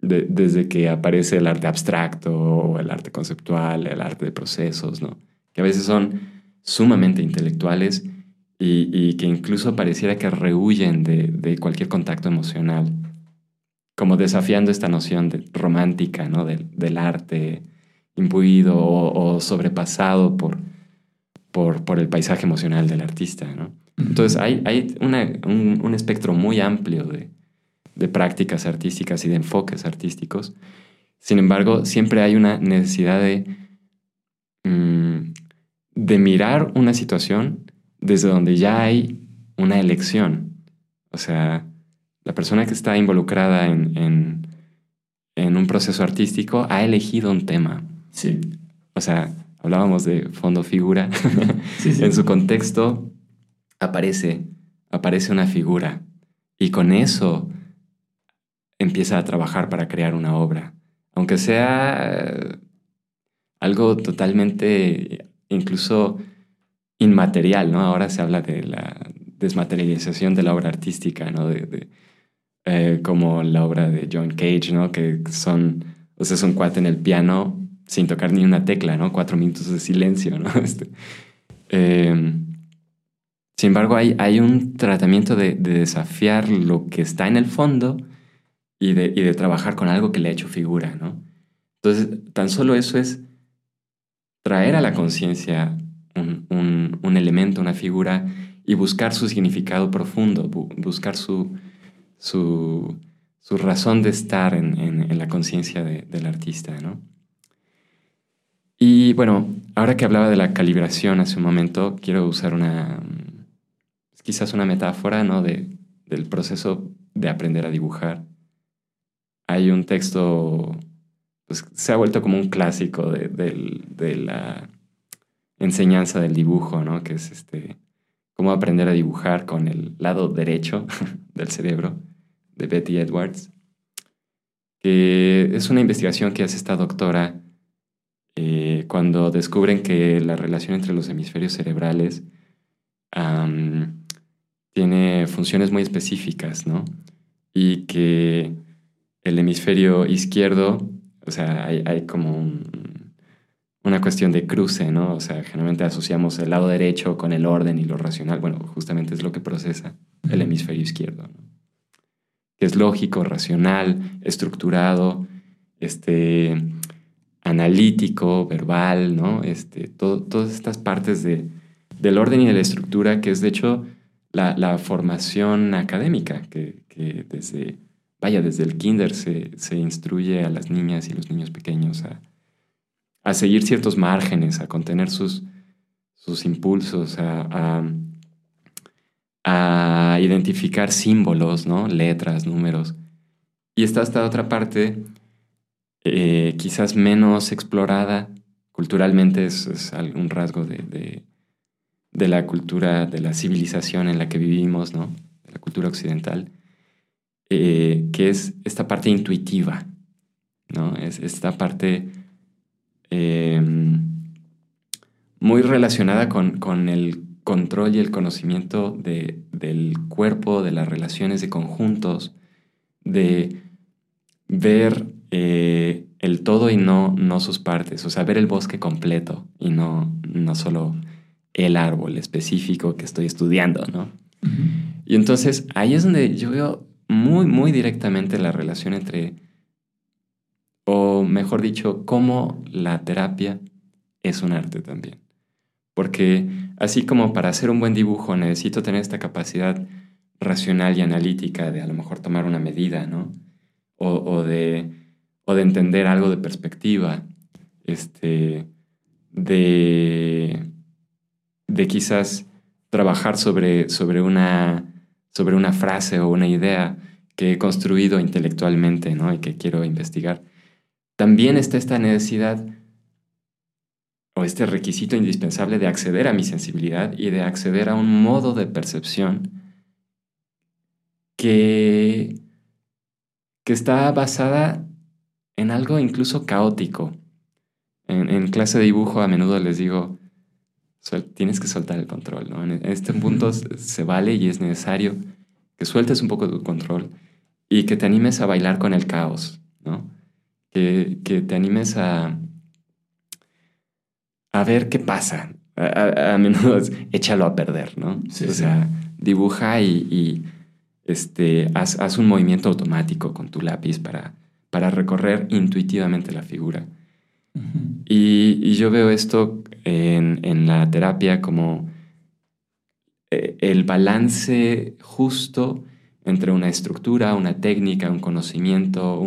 desde que aparece el arte abstracto o el arte conceptual, el arte de procesos, ¿no? Que a veces son sumamente intelectuales y, que incluso pareciera que rehuyen de, cualquier contacto emocional, como desafiando esta noción de, romántica ¿no? del, arte imbuido o, sobrepasado por, por, el paisaje emocional del artista. Entonces hay, hay un, espectro muy amplio de, prácticas artísticas y de enfoques artísticos. Sin embargo, siempre hay una necesidad de, mm, de mirar una situación desde donde ya hay una elección. O sea, la persona que está involucrada en, un proceso artístico ha elegido un tema. Sí. O sea, hablábamos de fondo figura. [laughs] en su contexto aparece, aparece una figura y con eso empieza a trabajar para crear una obra. Aunque sea algo totalmente incluso inmaterial, ¿no? Ahora se habla de la desmaterialización de la obra artística, ¿no? De, eh, como la obra de John Cage, ¿no? Que son, o sea, es un cuate en el piano sin tocar ni una tecla, ¿no? Cuatro minutos de silencio, ¿no? [laughs] Este, em, sin embargo, hay, hay un tratamiento de, desafiar lo que está en el fondo y de, y de trabajar con algo que le ha hecho figura, ¿no? Entonces, tan solo eso es traer a la conciencia un, elemento, una figura, y buscar su significado profundo, buscar su, su, razón de estar en, la conciencia del artista. ¿no? Y bueno, ahora que hablaba de la calibración hace un momento, quiero usar una, quizás una metáfora ¿no? de, del proceso de aprender a dibujar. Hay un texto, pues se ha vuelto como un clásico de, de la enseñanza del dibujo, ¿no? Que es este, cómo aprender a dibujar con el lado derecho [laughs] del cerebro, de Betty Edwards, que es una investigación que hace esta doctora eh, cuando descubren que la relación entre los hemisferios cerebrales tiene funciones muy específicas, ¿no? Y que el hemisferio izquierdo, o sea, hay como un, una cuestión de cruce, ¿no? O sea, generalmente asociamos el lado derecho con el orden y lo racional. Bueno, justamente es lo que procesa el hemisferio izquierdo, ¿no? Que es lógico, racional, estructurado, este, analítico, verbal, ¿no? Este, todas estas partes de, del orden y de la estructura, que es de hecho la, formación académica, que, desde, vaya, desde el kinder se, se instruye a las niñas y los niños pequeños a a seguir ciertos márgenes, a contener sus, sus impulsos, a, identificar símbolos, ¿no? letras, números. Y está esta otra parte, eh, quizás menos explorada, culturalmente es, un rasgo de, de, la cultura, de la civilización en la que vivimos, ¿no? de la cultura occidental, eh, que es esta parte intuitiva, ¿no? es esta parte Em, muy relacionada con, el control y el conocimiento del cuerpo, de las relaciones de conjuntos, de ver eh, el todo y no, no sus partes, o sea, ver el bosque completo y no, no solo el árbol específico que estoy estudiando, ¿no? Y entonces ahí es donde yo veo muy, muy directamente la relación entre o mejor dicho, cómo la terapia es un arte también. Porque así como para hacer un buen dibujo necesito tener esta capacidad racional y analítica de a lo mejor tomar una medida, ¿no? O, de, o de entender algo de perspectiva, este, de, de quizás trabajar sobre, sobre, una, sobre una frase o una idea que he construido intelectualmente, ¿no? Y que quiero investigar también está esta necesidad o este requisito indispensable de acceder a mi sensibilidad y de acceder a un modo de percepción que, que está basada en algo incluso caótico. En, clase de dibujo a menudo les digo, tienes que soltar el control. ¿no? En este punto se vale y es necesario que sueltes un poco tu control y que te animes a bailar con el caos. ¿no? Que, te animes a, a ver qué pasa. a, menudo es [laughs] échalo a perder, ¿no? o sea, dibuja y, este, haz, un movimiento automático con tu lápiz para, para recorrer intuitivamente la figura. y, yo veo esto en, en la terapia como eh, el balance justo entre una estructura, una técnica, un conocimiento,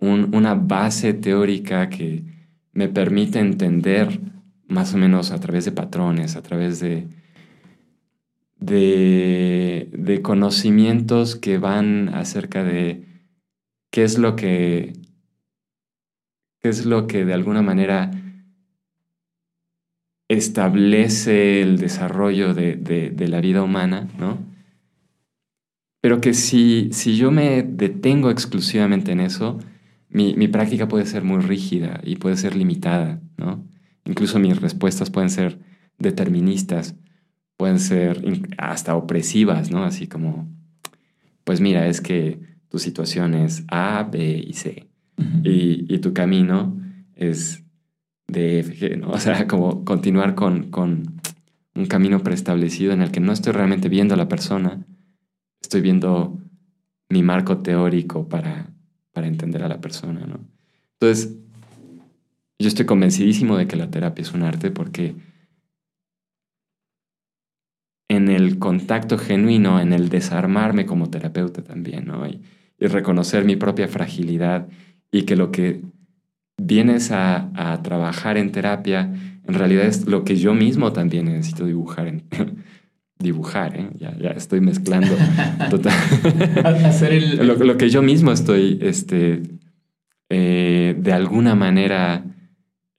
una base teórica que me permite entender más o menos a través de patrones, a través de, de, conocimientos que van acerca de qué es lo que, qué es lo que de alguna manera establece el desarrollo de, la vida humana, ¿no? Pero que si, si yo me detengo exclusivamente en eso, mi, mi, práctica puede ser muy rígida y puede ser limitada, ¿no? Incluso mis respuestas pueden ser deterministas, pueden ser hasta opresivas, ¿no? Así como, pues mira, es que tu situación es A, B y C. y, y, tu camino es D, F, G, ¿no? [laughs] O sea, como continuar con, con un camino preestablecido en el que no estoy realmente viendo a la persona, estoy viendo mi marco teórico para, para entender a la persona, ¿no? Entonces, yo estoy convencidísimo de que la terapia es un arte porque en el contacto genuino, en el desarmarme como terapeuta también, ¿no? Y, reconocer mi propia fragilidad y que lo que vienes a, trabajar en terapia en realidad es lo que yo mismo también necesito dibujar. En, [laughs] dibujar, ¿eh? ya, ya, estoy mezclando. [laughs] Total. lo, que yo mismo estoy, este, eh, de alguna manera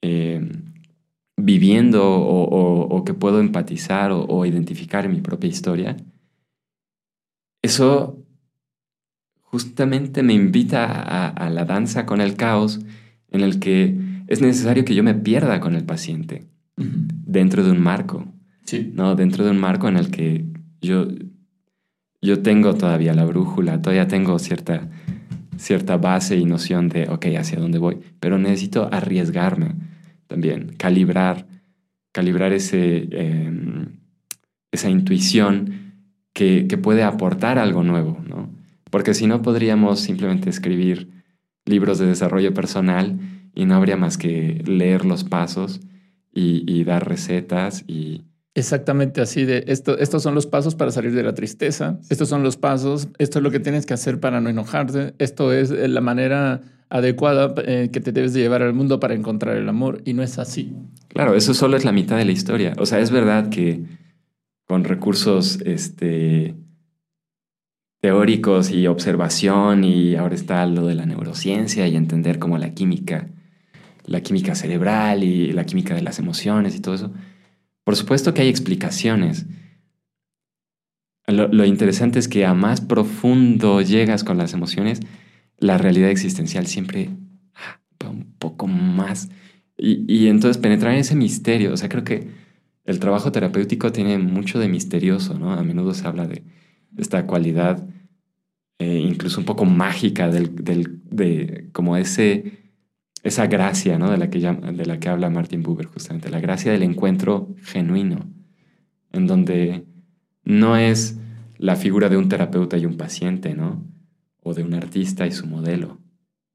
eh, viviendo o, que puedo empatizar o, identificar en mi propia historia, eso justamente me invita a, la danza con el caos en el que es necesario que yo me pierda con el paciente dentro de un marco. ¿No? Dentro de un marco en el que yo, yo tengo todavía la brújula, todavía tengo cierta, cierta base y noción de, ok, hacia dónde voy, pero necesito arriesgarme también, calibrar, calibrar ese, em, esa intuición que, puede aportar algo nuevo, ¿no? Porque si no podríamos simplemente escribir libros de desarrollo personal y no habría más que leer los pasos y, dar recetas y... Exactamente así de esto, estos son los pasos para salir de la tristeza, estos son los pasos, esto es lo que tienes que hacer para no enojarte, esto es la manera adecuada eh, que te debes de llevar al mundo para encontrar el amor y no es así. Claro, eso solo es la mitad de la historia. O sea, es verdad que con recursos este, teóricos y observación y ahora está lo de la neurociencia y entender cómo la química, la química cerebral y la química de las emociones y todo eso. Por supuesto que hay explicaciones. Lo, interesante es que a más profundo llegas con las emociones, la realidad existencial siempre ah, va un poco más. Y, entonces penetrar en ese misterio, o sea, creo que el trabajo terapéutico tiene mucho de misterioso, ¿no? A menudo se habla de esta cualidad eh, incluso un poco mágica del, de como ese, esa gracia, ¿no? De la, que de la que habla Martin Buber justamente, la gracia del encuentro genuino, en donde no es la figura de un terapeuta y un paciente, ¿no? o de un artista y su modelo.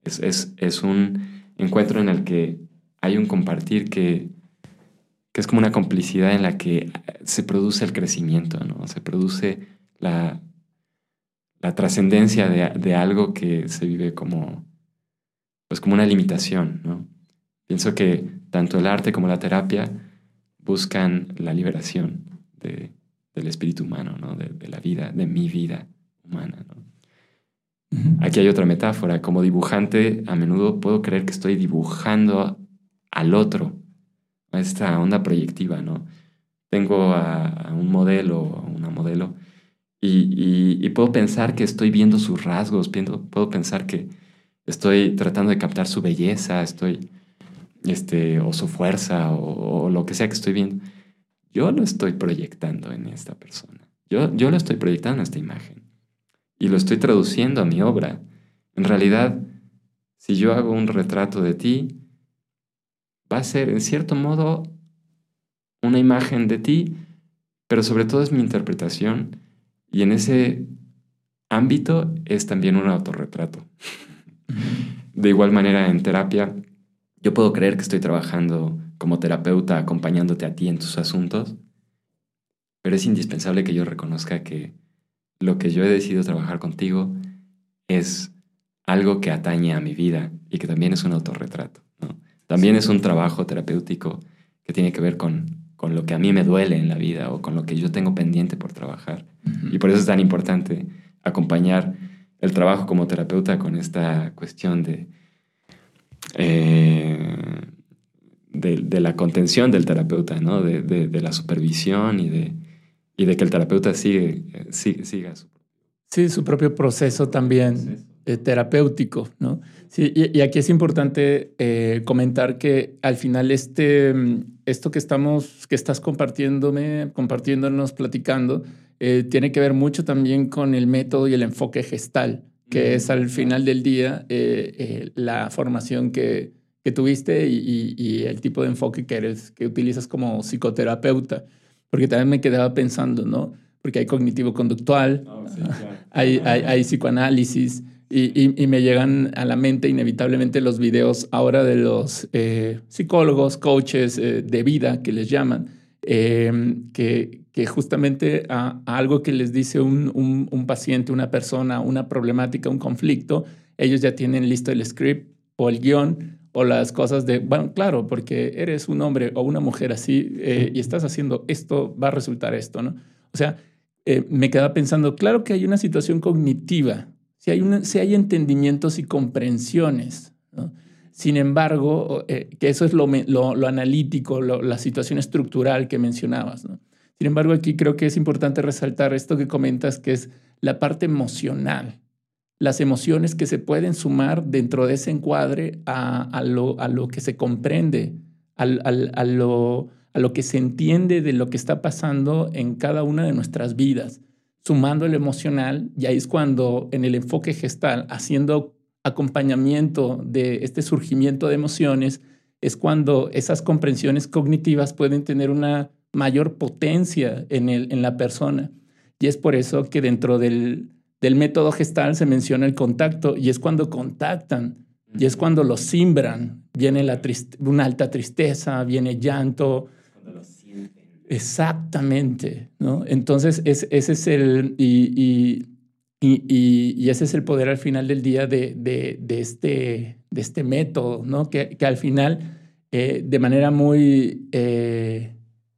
Es, es, es un encuentro en el que hay un compartir que, que, es como una complicidad en la que se produce el crecimiento, ¿no? Se produce la, la trascendencia de, de, algo que se vive como, pues como una limitación, ¿no? Pienso que tanto el arte como la terapia buscan la liberación de, del espíritu humano, ¿no? De, de la vida, de mi vida humana, ¿no? Aquí hay otra metáfora. Como dibujante, a menudo puedo creer que estoy dibujando al otro. Esta onda proyectiva, ¿no? Tengo a, un modelo, a una modelo, y, puedo pensar que estoy viendo sus rasgos, puedo pensar que estoy tratando de captar su belleza, estoy, este, o su fuerza, o, lo que sea que estoy viendo. Yo lo estoy proyectando en esta persona. Yo, yo lo estoy proyectando en esta imagen y lo estoy traduciendo a mi obra. En realidad, si yo hago un retrato de ti, va a ser en cierto modo una imagen de ti, pero sobre todo es mi interpretación y en ese ámbito es también un autorretrato. De igual manera, en terapia, yo puedo creer que estoy trabajando como terapeuta acompañándote a ti en tus asuntos, pero es indispensable que yo reconozca que lo que yo he decidido trabajar contigo es algo que atañe a mi vida y que también es un autorretrato. También es un trabajo terapéutico que tiene que ver con, con lo que a mí me duele en la vida o con lo que yo tengo pendiente por trabajar. Y por eso es tan importante acompañar el trabajo como terapeuta con esta cuestión de, eh, de, la contención del terapeuta, ¿no? de, de, la supervisión y de, y de que el terapeuta sigue, siga su... Sí, su propio proceso también eh, terapéutico. ¿no? Sí, y, aquí es importante eh, comentar que al final este, esto que, estamos, que estás compartiéndome, compartiéndonos, platicando, eh, tiene que ver mucho también con el método y el enfoque gestal, que es al final del día eh, eh, la formación que, que tuviste y, el tipo de enfoque que eres, que utilizas como psicoterapeuta. Porque también me quedaba pensando, ¿no? Porque hay cognitivo-conductual, oh, hay, hay, hay, psicoanálisis. Y, y, me llegan a la mente inevitablemente los videos ahora de los psicólogos, coaches de vida que les llaman, que, que justamente a, algo que les dice un, un, paciente, una persona, una problemática, un conflicto, ellos ya tienen listo el script o el guion o las cosas de, bueno, claro, porque eres un hombre o una mujer así eh, y estás haciendo esto, va a resultar esto, ¿no? O sea, eh, me quedaba pensando, claro que hay una situación cognitiva, si hay, una, si hay entendimientos y comprensiones, ¿no? Sin embargo, eh, que eso es lo, lo, lo analítico, la situación estructural que mencionabas, ¿no? Sin embargo, aquí creo que es importante resaltar esto que comentas, que es la parte emocional, las emociones que se pueden sumar dentro de ese encuadre a, lo, a lo, que se comprende, a, lo, a lo que se entiende de lo que está pasando en cada una de nuestras vidas, sumando el emocional, y ahí es cuando en el enfoque gestal, haciendo acompañamiento de este surgimiento de emociones, es cuando esas comprensiones cognitivas pueden tener una mayor potencia en, el, en la persona. Y es por eso que dentro del, del método gestal se menciona el contacto y es cuando contactan y es cuando lo simbran. Viene la una alta tristeza, viene llanto. Cuando lo sienten. Exactamente, ¿no? Entonces, es, ese es el... Y, y, y, ese es el poder al final del día de, de, de este, de este método, ¿no? Que, que al final, eh, de manera muy... Eh,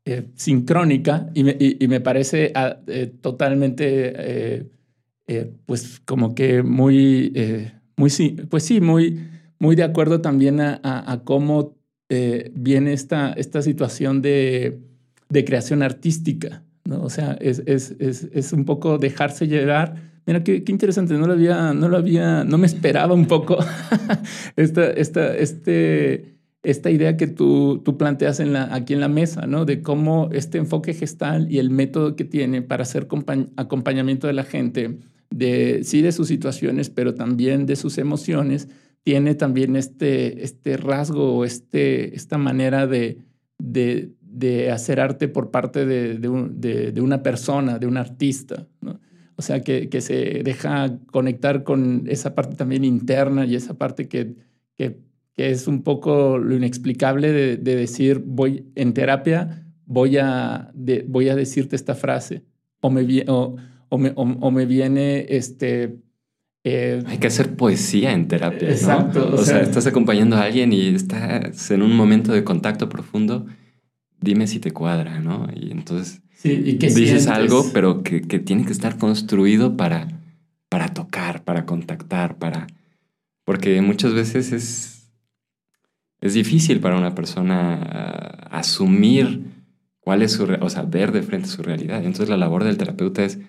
eh, sincrónica y me, me parece ah, eh, totalmente, eh, pues como que muy, muy, pues sí, muy, muy de acuerdo también a, a, cómo viene esta, esta situación de, de creación artística, ¿no? O sea, es, es, es, es un poco dejarse llevar. Mira, qué, qué, interesante, no lo había, no lo había, no me esperaba un poco [laughs] esta, esta, este esta idea que tú, tú planteas aquí en la mesa, ¿no? De cómo este enfoque gestal y el método que tiene para hacer acompañamiento de la gente, de, sí de sus situaciones, pero también de sus emociones, tiene también este, este rasgo este, esta manera de, de, de hacer arte por parte de, de, una persona, de un artista. O sea, que, que se deja conectar con esa parte también interna y esa parte que que es un poco lo inexplicable de, decir, voy en terapia, voy a, voy a decirte esta frase, o me, o, o me, o, me viene este... Eh, Hay que hacer poesía en terapia. Exacto. O, sea, estás acompañando a alguien y estás en un momento de contacto profundo, dime si te cuadra, ¿no? Y entonces ¿y dices algo, pero que, que, tiene que estar construido para, para tocar, para contactar, para... Porque muchas veces es es difícil para una persona ah, asumir cuál es su, o sea, ver de frente su realidad. Entonces la labor del terapeuta es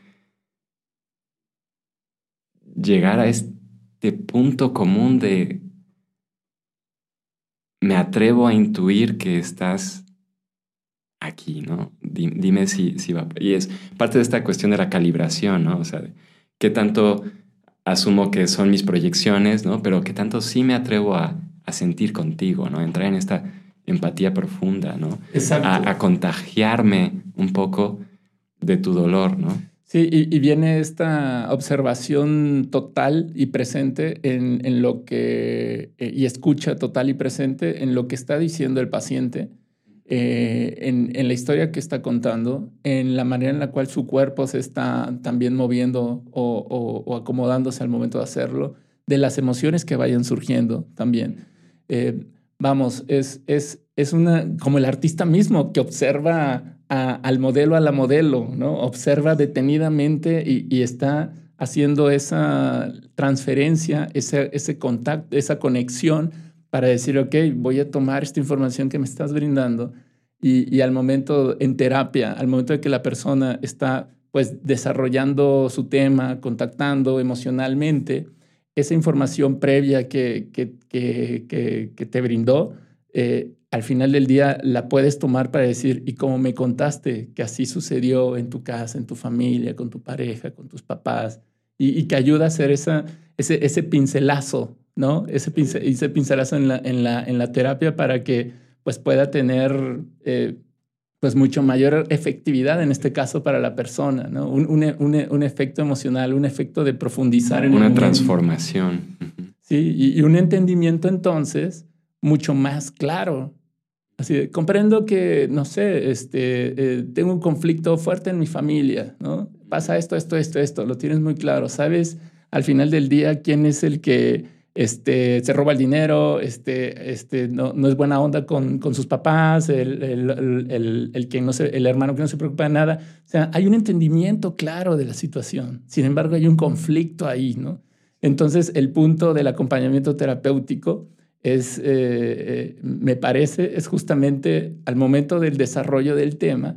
llegar a este punto común de me atrevo a intuir que estás aquí, ¿no? Dime si, si va. Y es parte de esta cuestión de la calibración, ¿no? O sea, qué tanto asumo que son mis proyecciones, ¿no? Pero qué tanto sí me atrevo a a sentir contigo, ¿no? Entrar en esta empatía profunda, ¿no? Exacto. A, a contagiarme un poco de tu dolor, ¿no? Sí, y, viene esta observación total y presente en, en lo que, eh, y escucha total y presente en lo que está diciendo el paciente, eh, en, en, la historia que está contando, en la manera en la cual su cuerpo se está también moviendo o, o, o acomodándose al momento de hacerlo, de las emociones que vayan surgiendo también. Eh, vamos, es, es, es una, como el artista mismo que observa al modelo, a la modelo, ¿no? Observa detenidamente y, está haciendo esa transferencia, ese, ese contacto, esa conexión para decir, ok, voy a tomar esta información que me estás brindando y, y, al momento en terapia, al momento de que la persona está pues desarrollando su tema, contactando emocionalmente, esa información previa que, que, que, que te brindó, eh, al final del día la puedes tomar para decir, y como me contaste que así sucedió en tu casa, en tu familia, con tu pareja, con tus papás, y, que ayuda a hacer esa, ese, ese pincelazo, ¿no? Ese, pincel, ese pincelazo en la, en, la, en la terapia para que pues pueda tener eh, pues mucho mayor efectividad en este caso para la persona, ¿no? Un, un, un, efecto emocional, un efecto de profundizar en Una transformación. Sí, y, y un entendimiento entonces mucho más claro Así comprendo que, no sé, este, eh, tengo un conflicto fuerte en mi familia, ¿no? Pasa esto, esto, esto, esto, lo tienes muy claro. Sabes al final del día quién es el que este, se roba el dinero, este, este, no, no es buena onda con, con sus papás, el, el, el, el, que no se, el hermano que no se preocupa de nada. O sea, hay un entendimiento claro de la situación. Sin embargo, hay un conflicto ahí, ¿no? Entonces, el punto del acompañamiento terapéutico es, eh, eh, me parece, es justamente al momento del desarrollo del tema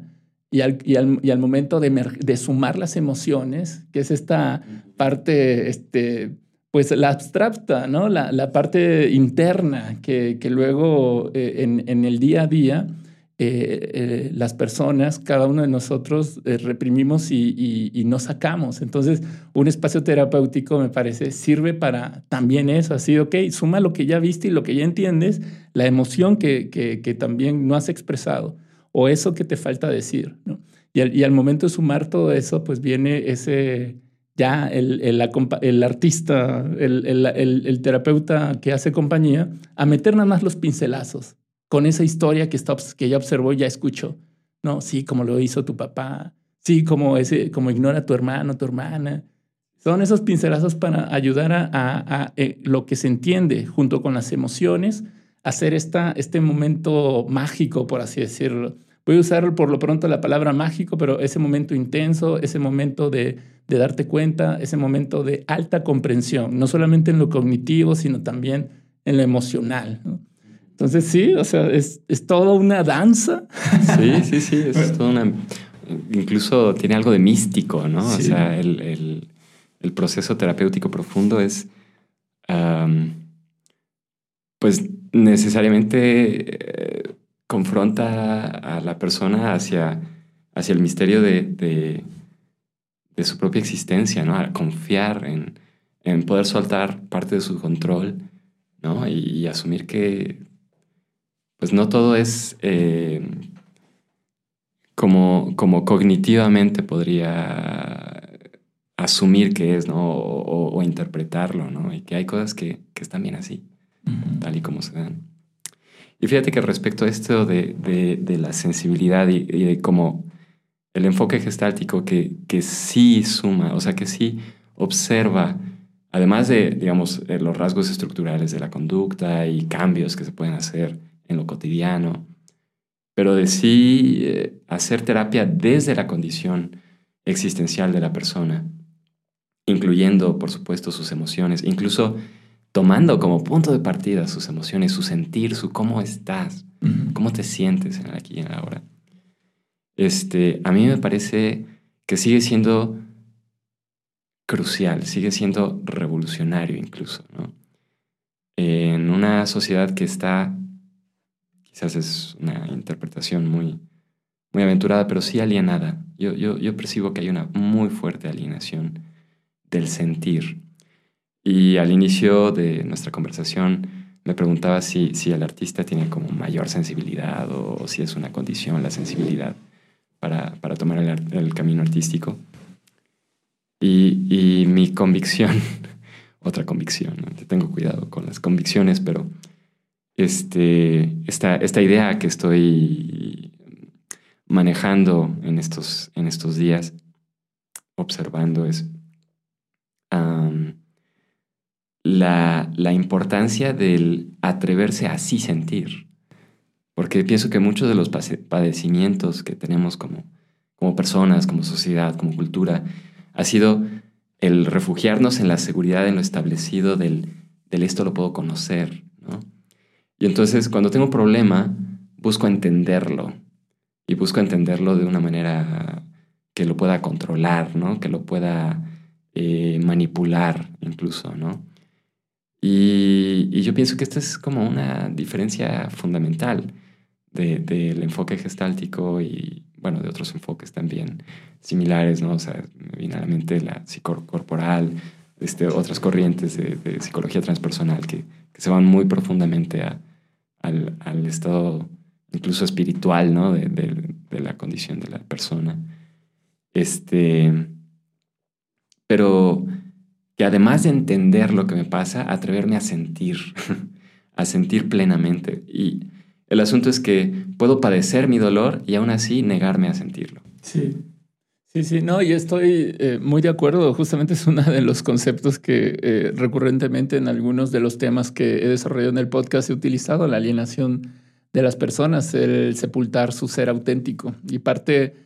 y al, y al, y al momento de, de, sumar las emociones, que es esta parte, este, pues la abstracta, ¿no? La, la parte interna que, que luego eh, en, en, el día a día eh, eh, las personas, cada uno de nosotros reprimimos y, y, no sacamos. Entonces, un espacio terapéutico me parece sirve para también eso, así, ok, suma lo que ya viste y lo que ya entiendes, la emoción que, que, que también no has expresado o eso que te falta decir. ¿no? Y, al, momento de sumar todo eso, pues viene ese, ya el, el, artista, el, el, terapeuta que hace compañía, a meter nada más los pincelazos con esa historia que, está, que ya observó, ya escuchó. No, sí, como lo hizo tu papá. Sí, como, ese, como ignora a tu hermano, tu hermana. Son esos pincelazos para ayudar a, a, eh, lo que se entiende junto con las emociones, hacer esta, este momento mágico, por así decirlo. Voy a usar por lo pronto la palabra mágico, pero ese momento intenso, ese momento de, de darte cuenta, ese momento de alta comprensión, no solamente en lo cognitivo, sino también en lo emocional. ¿no? Entonces sí, o sea, es, es toda una danza. Sí, sí, sí, es [laughs] toda una... Incluso tiene algo de místico, ¿no? O sea, el, el, el, proceso terapéutico profundo es, um, pues necesariamente eh, confronta a la persona hacia, hacia el misterio de, de, de, su propia existencia, ¿no? A confiar en, en poder soltar parte de su control, ¿no? y, y asumir que pues no todo es eh, como, como cognitivamente podría asumir que es, ¿no? O, interpretarlo, ¿no? Y que hay cosas que, que están bien así, tal y como se dan. Y fíjate que respecto a esto de, de, la sensibilidad y, de como el enfoque gestáltico que, que sí suma, o sea, que sí observa, además de, digamos, los rasgos estructurales de la conducta y cambios que se pueden hacer, en lo cotidiano, pero de sí eh, hacer terapia desde la condición existencial de la persona, incluyendo, por supuesto, sus emociones, incluso tomando como punto de partida sus emociones, su sentir, su cómo estás, cómo te sientes en el aquí y en el ahora. Este, a mí me parece que sigue siendo crucial, sigue siendo revolucionario incluso, ¿no? En una sociedad que está Quizás es una interpretación muy, muy aventurada, pero sí alienada. Yo, yo, yo percibo que hay una muy fuerte alienación del sentir. Y al inicio de nuestra conversación me preguntaba si, si el artista tiene como mayor sensibilidad o, si es una condición la sensibilidad para, para tomar el, el, camino artístico. Y, y mi convicción, [laughs] otra convicción, tengo cuidado con las convicciones, pero este, esta, esta idea que estoy manejando en estos, en estos días, observando, es la, la, importancia del atreverse a así sentir. Porque pienso que muchos de los padecimientos que tenemos como, como personas, como sociedad, como cultura, ha sido el refugiarnos en la seguridad en lo establecido del, del esto lo puedo conocer, ¿no? Y entonces cuando tengo un problema, busco entenderlo y busco entenderlo de una manera que lo pueda controlar, ¿no? Que lo pueda eh, manipular incluso, ¿no? Y, yo pienso que esta es como una diferencia fundamental del enfoque gestáltico y, bueno, de otros enfoques también similares, ¿no? O sea, me viene a la mente la psicocorporal, este, otras corrientes de, psicología transpersonal que, que, se van muy profundamente a, al, al estado incluso espiritual, ¿no? De, de, la condición de la persona. Este, pero que además de entender lo que me pasa, atreverme a sentir, [laughs] a sentir plenamente. Y el asunto es que puedo padecer mi dolor y aún así negarme a sentirlo. Sí. Sí, sí, no, y estoy eh, muy de acuerdo. Justamente es uno de los conceptos que eh, recurrentemente en algunos de los temas que he desarrollado en el podcast he utilizado, la alienación de las personas, el sepultar su ser auténtico. Y parte,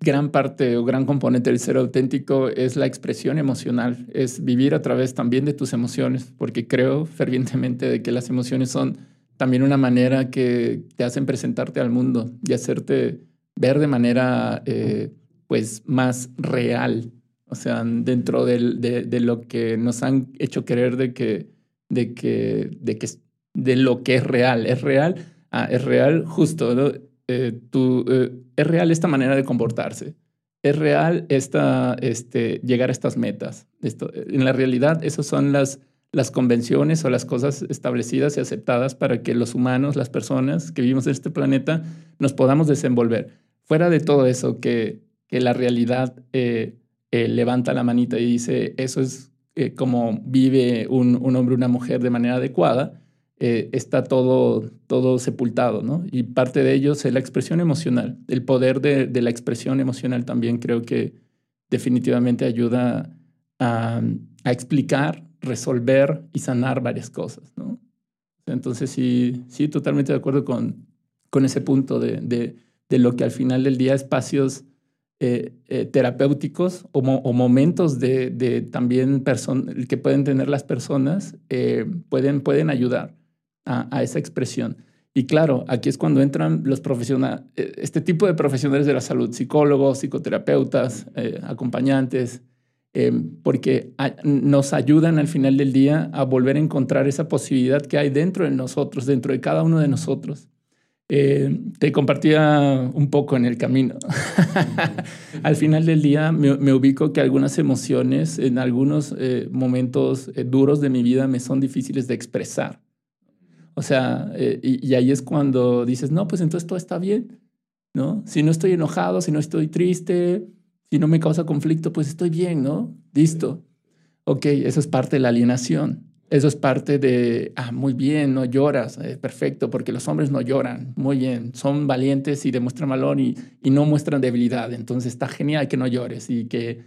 gran parte o gran componente del ser auténtico es la expresión emocional, es vivir a través también de tus emociones, porque creo fervientemente de que las emociones son también una manera que te hacen presentarte al mundo y hacerte ver de manera... Eh, pues más real, o sea, dentro de, de, lo que nos han hecho creer de que, de que, de que, de lo que es real, es real, ah, es real justo. Eh, eh, es real esta manera de comportarse, es real esta, este, llegar a estas metas. Esto, en la realidad, esas son las, las convenciones o las cosas establecidas y aceptadas para que los humanos, las personas que vivimos en este planeta, nos podamos desenvolver. Fuera de todo eso que que la realidad eh, eh, levanta la manita y dice, eso es eh, como vive un, un, hombre o una mujer de manera adecuada, está todo, todo sepultado, ¿no? Y parte de ello es la expresión emocional. El poder de, de la expresión emocional también creo que definitivamente ayuda a, explicar, resolver y sanar varias cosas, ¿no? Entonces sí, sí, totalmente de acuerdo con, con ese punto de, de, de lo que al final del día espacios eh, eh, terapéuticos o, momentos de, de también que pueden tener las personas eh, pueden, pueden ayudar a, esa expresión. Y claro, aquí es cuando entran los profesionales, este tipo de profesionales de la salud, psicólogos, psicoterapeutas, acompañantes, porque nos ayudan al final del día a volver a encontrar esa posibilidad que hay dentro de nosotros, dentro de cada uno de nosotros eh, te compartía un poco en el camino. [laughs] Al final del día me, ubico que algunas emociones en algunos eh, momentos eh, duros de mi vida me son difíciles de expresar. O sea, y, y, ahí es cuando dices, no, pues entonces todo está bien, ¿no? Si no estoy enojado, si no estoy triste, si no me causa conflicto, pues estoy bien, ¿no? Listo. Ok, eso es parte de la alienación. Eso es parte de, ah, muy bien, no lloras, eh, perfecto, porque los hombres no lloran, muy bien, son valientes y demuestran valor y, y no muestran debilidad, entonces está genial que no llores y que,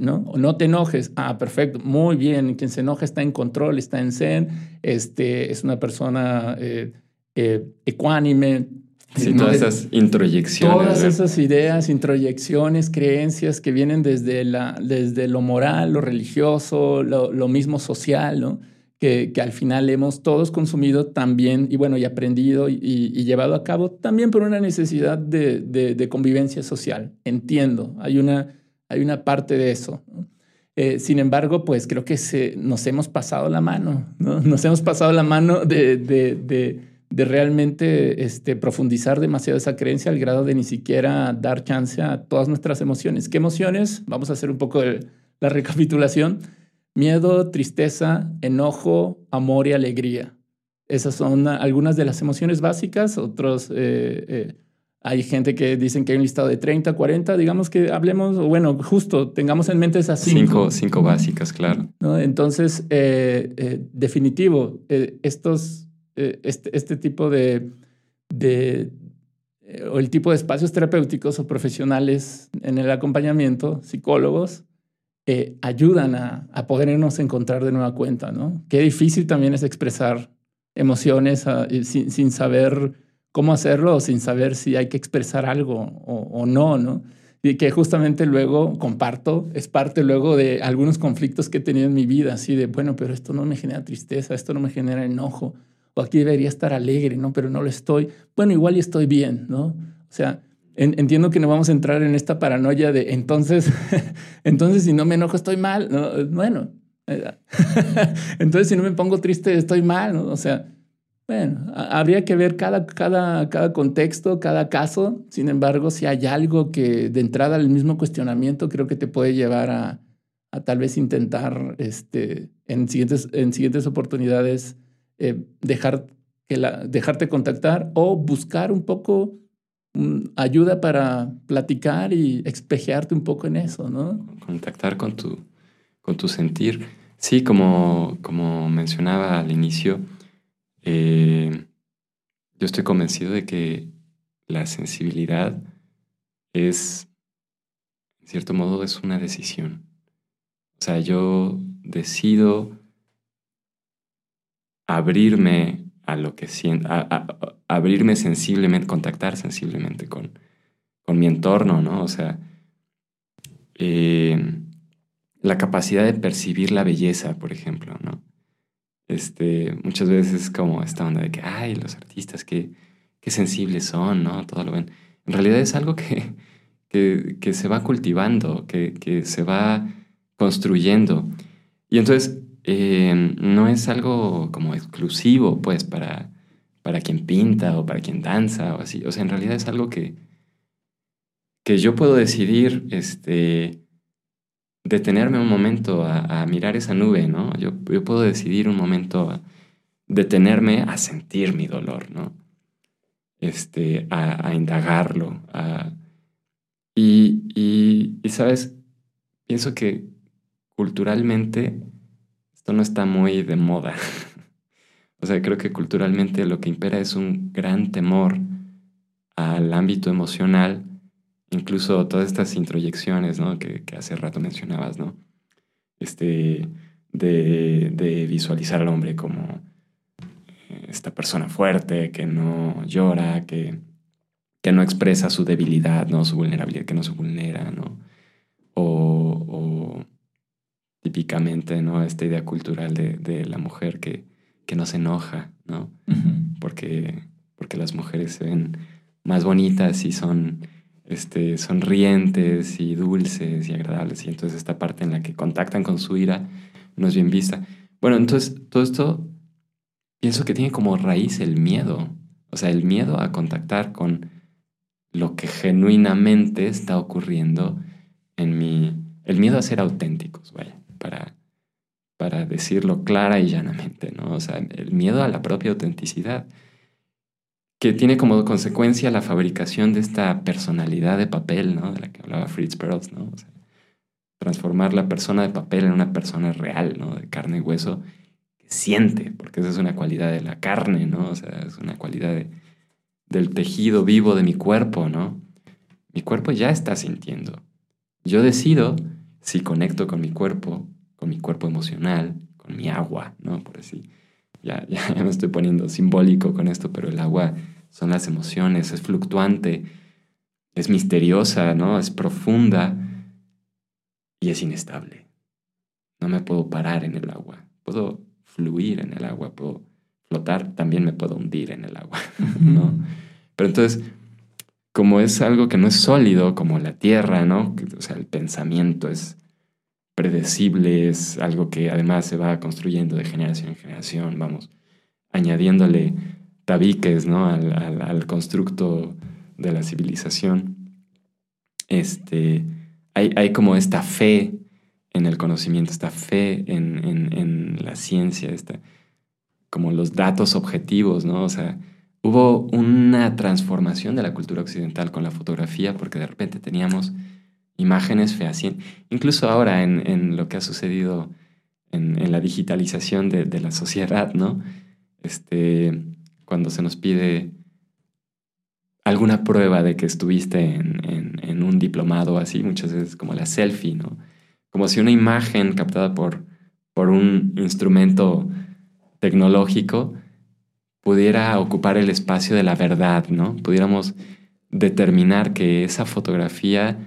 ¿no? no te enojes, ah, perfecto, muy bien, quien se enoja está en control, está en zen, este, es una persona eh, eh, ecuánime, Sí, todas esas introyecciones. Todas esas ideas, introyecciones, creencias que vienen desde, la, desde lo moral, lo religioso, lo, lo mismo social, ¿no? Que, al final hemos todos consumido también y bueno, y aprendido y, llevado a cabo también por una necesidad de, convivencia social. Entiendo, hay una, hay una parte de eso. Eh, sin embargo, pues creo que nos hemos pasado la mano, ¿no? [laughs] Nos hemos pasado la mano de, realmente este, profundizar demasiado esa creencia al grado de ni siquiera dar chance a todas nuestras emociones. ¿Qué emociones? Vamos a hacer un poco la recapitulación Miedo, tristeza, enojo, amor y alegría. esas son algunas de las emociones básicas, otros... Eh, eh, hay gente que dicen que hay un listado de 30, 40, digamos que hablemos, bueno, justo tengamos en mente esas cinco. Cinco, básicas, claro. Entonces, definitivo, estos, este, este, tipo de, de o el tipo de espacios terapéuticos o profesionales en el acompañamiento, psicólogos, eh, ayudan a, a, podernos encontrar de nueva cuenta, ¿no? Qué difícil también es expresar emociones ah, sin, sin, saber cómo hacerlo o sin saber si hay que expresar algo o, no, ¿no? Y que justamente luego comparto, es parte luego de algunos conflictos que he tenido en mi vida, así de, bueno, pero esto no me genera tristeza, esto no me genera enojo, o aquí debería estar alegre, ¿no? Pero no lo estoy. Bueno, igual y estoy bien, ¿no? O sea, entiendo que no vamos a entrar en esta paranoia de entonces, [laughs] entonces si no me enojo estoy mal. ¿no? Bueno, [laughs] entonces si no me pongo triste estoy mal. ¿no? O sea, bueno, habría que ver cada, cada, cada contexto, cada caso. Sin embargo, si hay algo que de entrada el mismo cuestionamiento creo que te puede llevar a, a tal vez intentar este, en, siguientes, en siguientes oportunidades eh, dejar que la, dejarte contactar o buscar un poco ayuda para platicar y espejearte un poco en eso, ¿no? Contactar con tu, con tu sentir. Sí, como, como mencionaba al inicio, eh, yo estoy convencido de que la sensibilidad es, en cierto modo, es una decisión. O sea, yo decido abrirme a lo que siento, abrirme sensiblemente, contactar sensiblemente con, con mi entorno, ¿no? O sea, eh, la capacidad de percibir la belleza, por ejemplo, ¿no? Este, muchas veces es como esta onda de que, ay, los artistas, qué, qué sensibles son, ¿no? Todo lo ven. En realidad es algo que, que, que se va cultivando, que, que, se va construyendo. Y entonces eh, no es algo como exclusivo, pues, para, para quien pinta o para quien danza o así. O sea, en realidad es algo que, que yo puedo decidir, este, detenerme un momento a, mirar esa nube, ¿no? Yo, yo, puedo decidir un momento a detenerme a sentir mi dolor, ¿no? Este, a, indagarlo. y, y, y, ¿sabes? Pienso que culturalmente esto no está muy de moda. [laughs] o sea, creo que culturalmente lo que impera es un gran temor al ámbito emocional, incluso todas estas introyecciones ¿no? que, hace rato mencionabas, ¿no? Este, de, visualizar al hombre como eh, esta persona fuerte, que no llora, que, que no expresa su debilidad, ¿no? su vulnerabilidad, que no se vulnera, ¿no? o típicamente, ¿no? Esta idea cultural de, la mujer que, que, no se enoja, ¿no? porque, porque las mujeres se ven más bonitas y son este, sonrientes y dulces y agradables. Y entonces esta parte en la que contactan con su ira no es bien vista. Bueno, entonces todo esto pienso que tiene como raíz el miedo. O sea, el miedo a contactar con lo que genuinamente está ocurriendo en mi... El miedo a ser auténticos, vaya para, para decirlo clara y llanamente, ¿no? O sea, el miedo a la propia autenticidad, que tiene como consecuencia la fabricación de esta personalidad de papel, ¿no? De la que hablaba Fritz Perls, ¿no? O sea, transformar la persona de papel en una persona real, ¿no? De carne y hueso, que siente, porque esa es una cualidad de la carne, ¿no? O sea, es una cualidad del tejido vivo de mi cuerpo, ¿no? Mi cuerpo ya está sintiendo. Yo decido si conecto con mi cuerpo con mi cuerpo emocional, con mi agua, ¿no? Por así. Ya, [laughs] ya, me estoy poniendo simbólico con esto, pero el agua son las emociones, es fluctuante, es misteriosa, ¿no? Es profunda y es inestable. No me puedo parar en el agua. Puedo fluir en el agua, puedo flotar, también me puedo hundir en el agua, [laughs] ¿no? Pero entonces, como es algo que no es sólido, como la tierra, ¿no? O sea, el pensamiento es predecible, es algo que además se va construyendo de generación en generación, vamos, añadiéndole tabiques ¿no? al, constructo de la civilización. Este, hay, como esta fe en el conocimiento, esta fe en, la ciencia, esta, como los datos objetivos, ¿no? O sea, hubo una transformación de la cultura occidental con la fotografía porque de repente teníamos imágenes fehacientes. Incluso ahora en, lo que ha sucedido en, la digitalización de, la sociedad, ¿no? Este, cuando se nos pide alguna prueba de que estuviste en, un diplomado así, muchas veces como la selfie, ¿no? Como si una imagen captada por un instrumento tecnológico pudiera ocupar el espacio de la verdad, ¿no? Pudiéramos determinar que esa fotografía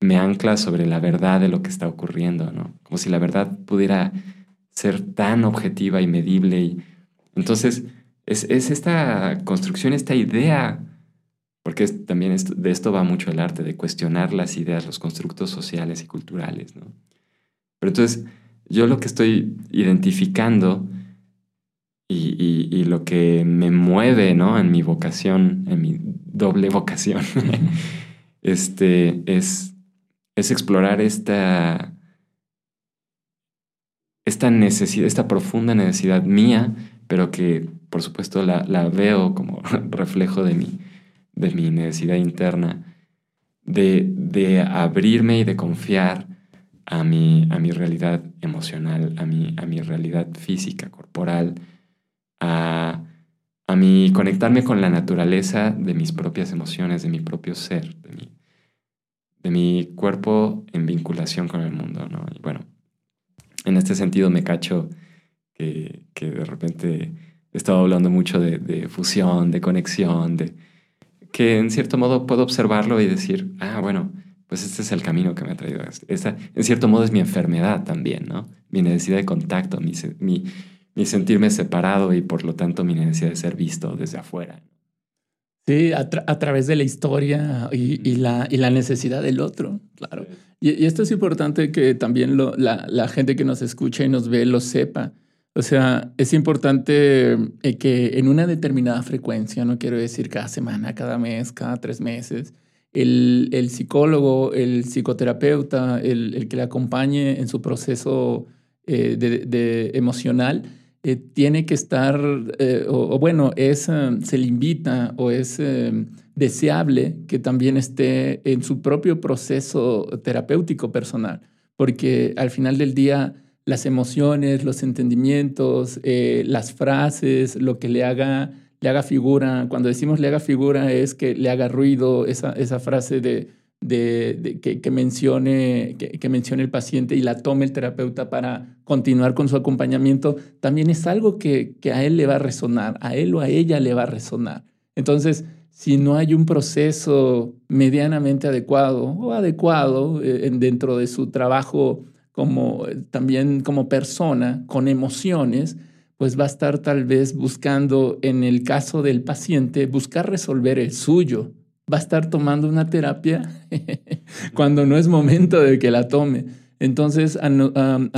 me ancla sobre la verdad de lo que está ocurriendo, ¿no? Como si la verdad pudiera ser tan objetiva y medible. Y... Entonces, es, esta construcción, esta idea, porque también de esto va mucho el arte, de cuestionar las ideas, los constructos sociales y culturales, ¿no? Pero entonces, yo lo que estoy identificando y, lo que me mueve, ¿no? En mi vocación, en mi doble vocación, [laughs] este, es, es explorar esta, esta necesidad, esta profunda necesidad mía, pero que por supuesto la, veo como [laughs] reflejo de mi, de mi necesidad interna, de, de abrirme y de confiar a mi, a mi realidad emocional, a mi, a mi realidad física, corporal, a, a mi conectarme con la naturaleza de mis propias emociones, de mi propio ser, de mi, de mi cuerpo en vinculación con el mundo. ¿no? Y bueno, en este sentido me cacho que, que de repente he estado hablando mucho de, fusión, de conexión, de que en cierto modo puedo observarlo y decir, ah, bueno, pues este es el camino que me ha traído. Esta, en cierto modo es mi enfermedad también, ¿no? Mi necesidad de contacto, mi, mi sentirme separado y por lo tanto mi necesidad de ser visto desde afuera. Sí, a, través de la historia y, la, y, la, necesidad del otro, claro. Y, esto es importante que también lo, la, la, gente que nos escucha y nos ve lo sepa. O sea, es importante eh, que en una determinada frecuencia, no quiero decir cada semana, cada mes, cada tres meses, el, el psicólogo, el psicoterapeuta, el, el, que le acompañe en su proceso eh, de, de emocional, eh, tiene que estar, eh, o, bueno, es, eh, se le invita o es deseable que también esté en su propio proceso terapéutico personal, porque al final del día las emociones, los entendimientos, las frases, lo que le haga, le haga figura, cuando decimos le haga figura es que le haga ruido, esa, esa frase de de, que, mencione, que, mencione el paciente y la tome el terapeuta para continuar con su acompañamiento, también es algo que, que a él le va a resonar, a él o a ella le va a resonar. Entonces, si no hay un proceso medianamente adecuado o adecuado eh, dentro de su trabajo como también como persona con emociones, pues va a estar tal vez buscando, en el caso del paciente, buscar resolver el suyo, va a estar tomando una terapia [laughs] cuando no es momento de que la tome. Entonces a,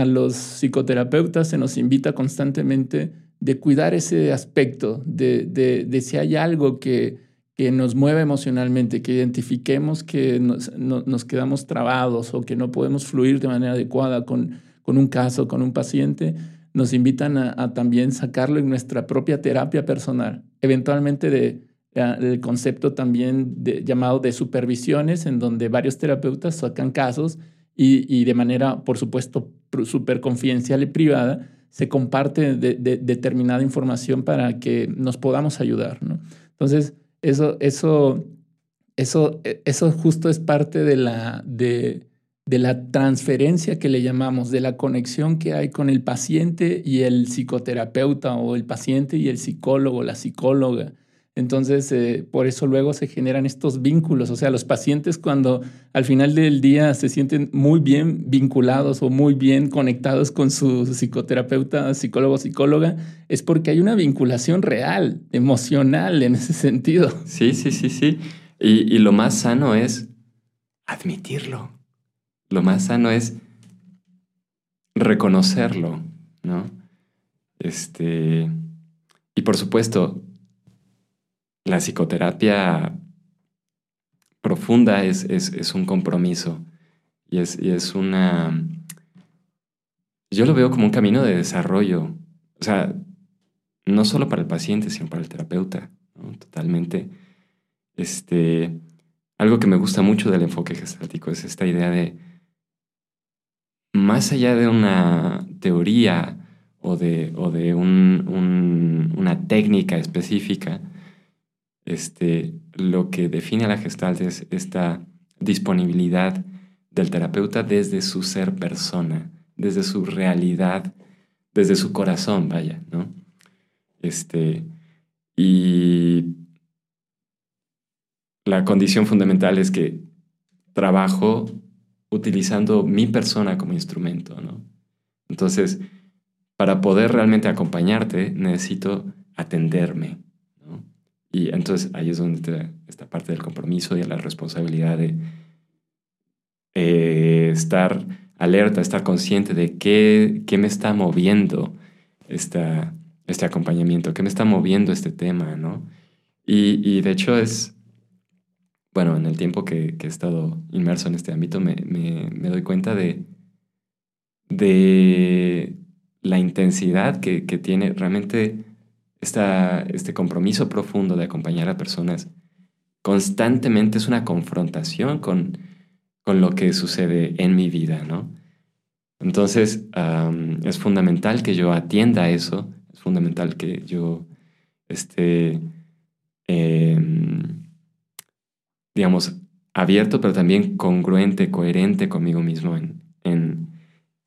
los psicoterapeutas se nos invita constantemente de cuidar ese aspecto, de, si hay algo que, que, nos mueve emocionalmente, que identifiquemos que nos, quedamos trabados o que no podemos fluir de manera adecuada con, con un caso, con un paciente, nos invitan a, también sacarlo en nuestra propia terapia personal, eventualmente de el concepto también de, llamado de supervisiones, en donde varios terapeutas sacan casos y, de manera, por supuesto, súper confidencial y privada, se comparte de, determinada información para que nos podamos ayudar. ¿no? Entonces, eso, eso, eso, eso justo es parte de la, de la transferencia que le llamamos, de la conexión que hay con el paciente y el psicoterapeuta o el paciente y el psicólogo, la psicóloga. Entonces, eh, por eso luego se generan estos vínculos. O sea, los pacientes cuando al final del día se sienten muy bien vinculados o muy bien conectados con su psicoterapeuta, psicólogo, psicóloga, es porque hay una vinculación real, emocional en ese sentido. Sí, sí, sí, sí. Y, y lo más sano es admitirlo. Lo más sano es reconocerlo, ¿no? Este. Y por supuesto, la psicoterapia profunda es, es, un compromiso y es, es, una... Yo lo veo como un camino de desarrollo. O sea, no solo para el paciente, sino para el terapeuta, totalmente. Este, algo que me gusta mucho del enfoque gestáltico es esta idea de, más allá de una teoría o de, o de una técnica específica, este, lo que define a la gestalt es esta disponibilidad del terapeuta desde su ser persona, desde su realidad, desde su corazón, vaya, ¿no? Este, y la condición fundamental es que trabajo utilizando mi persona como instrumento, ¿no? Entonces, para poder realmente acompañarte, necesito atenderme. Y entonces ahí es donde está esta parte del compromiso y la responsabilidad de eh, estar alerta, estar consciente de qué, qué me está moviendo esta, este acompañamiento, qué me está moviendo este tema, ¿no? Y, y de hecho es, bueno, en el tiempo que, que he estado inmerso en este ámbito, me, me, me, doy cuenta de, de la intensidad que, que tiene realmente este compromiso profundo de acompañar a personas. Constantemente es una confrontación con, con lo que sucede en mi vida, ¿no? Entonces, es fundamental que yo atienda eso, es fundamental que yo esté, em, digamos, abierto, pero también congruente, coherente conmigo mismo en,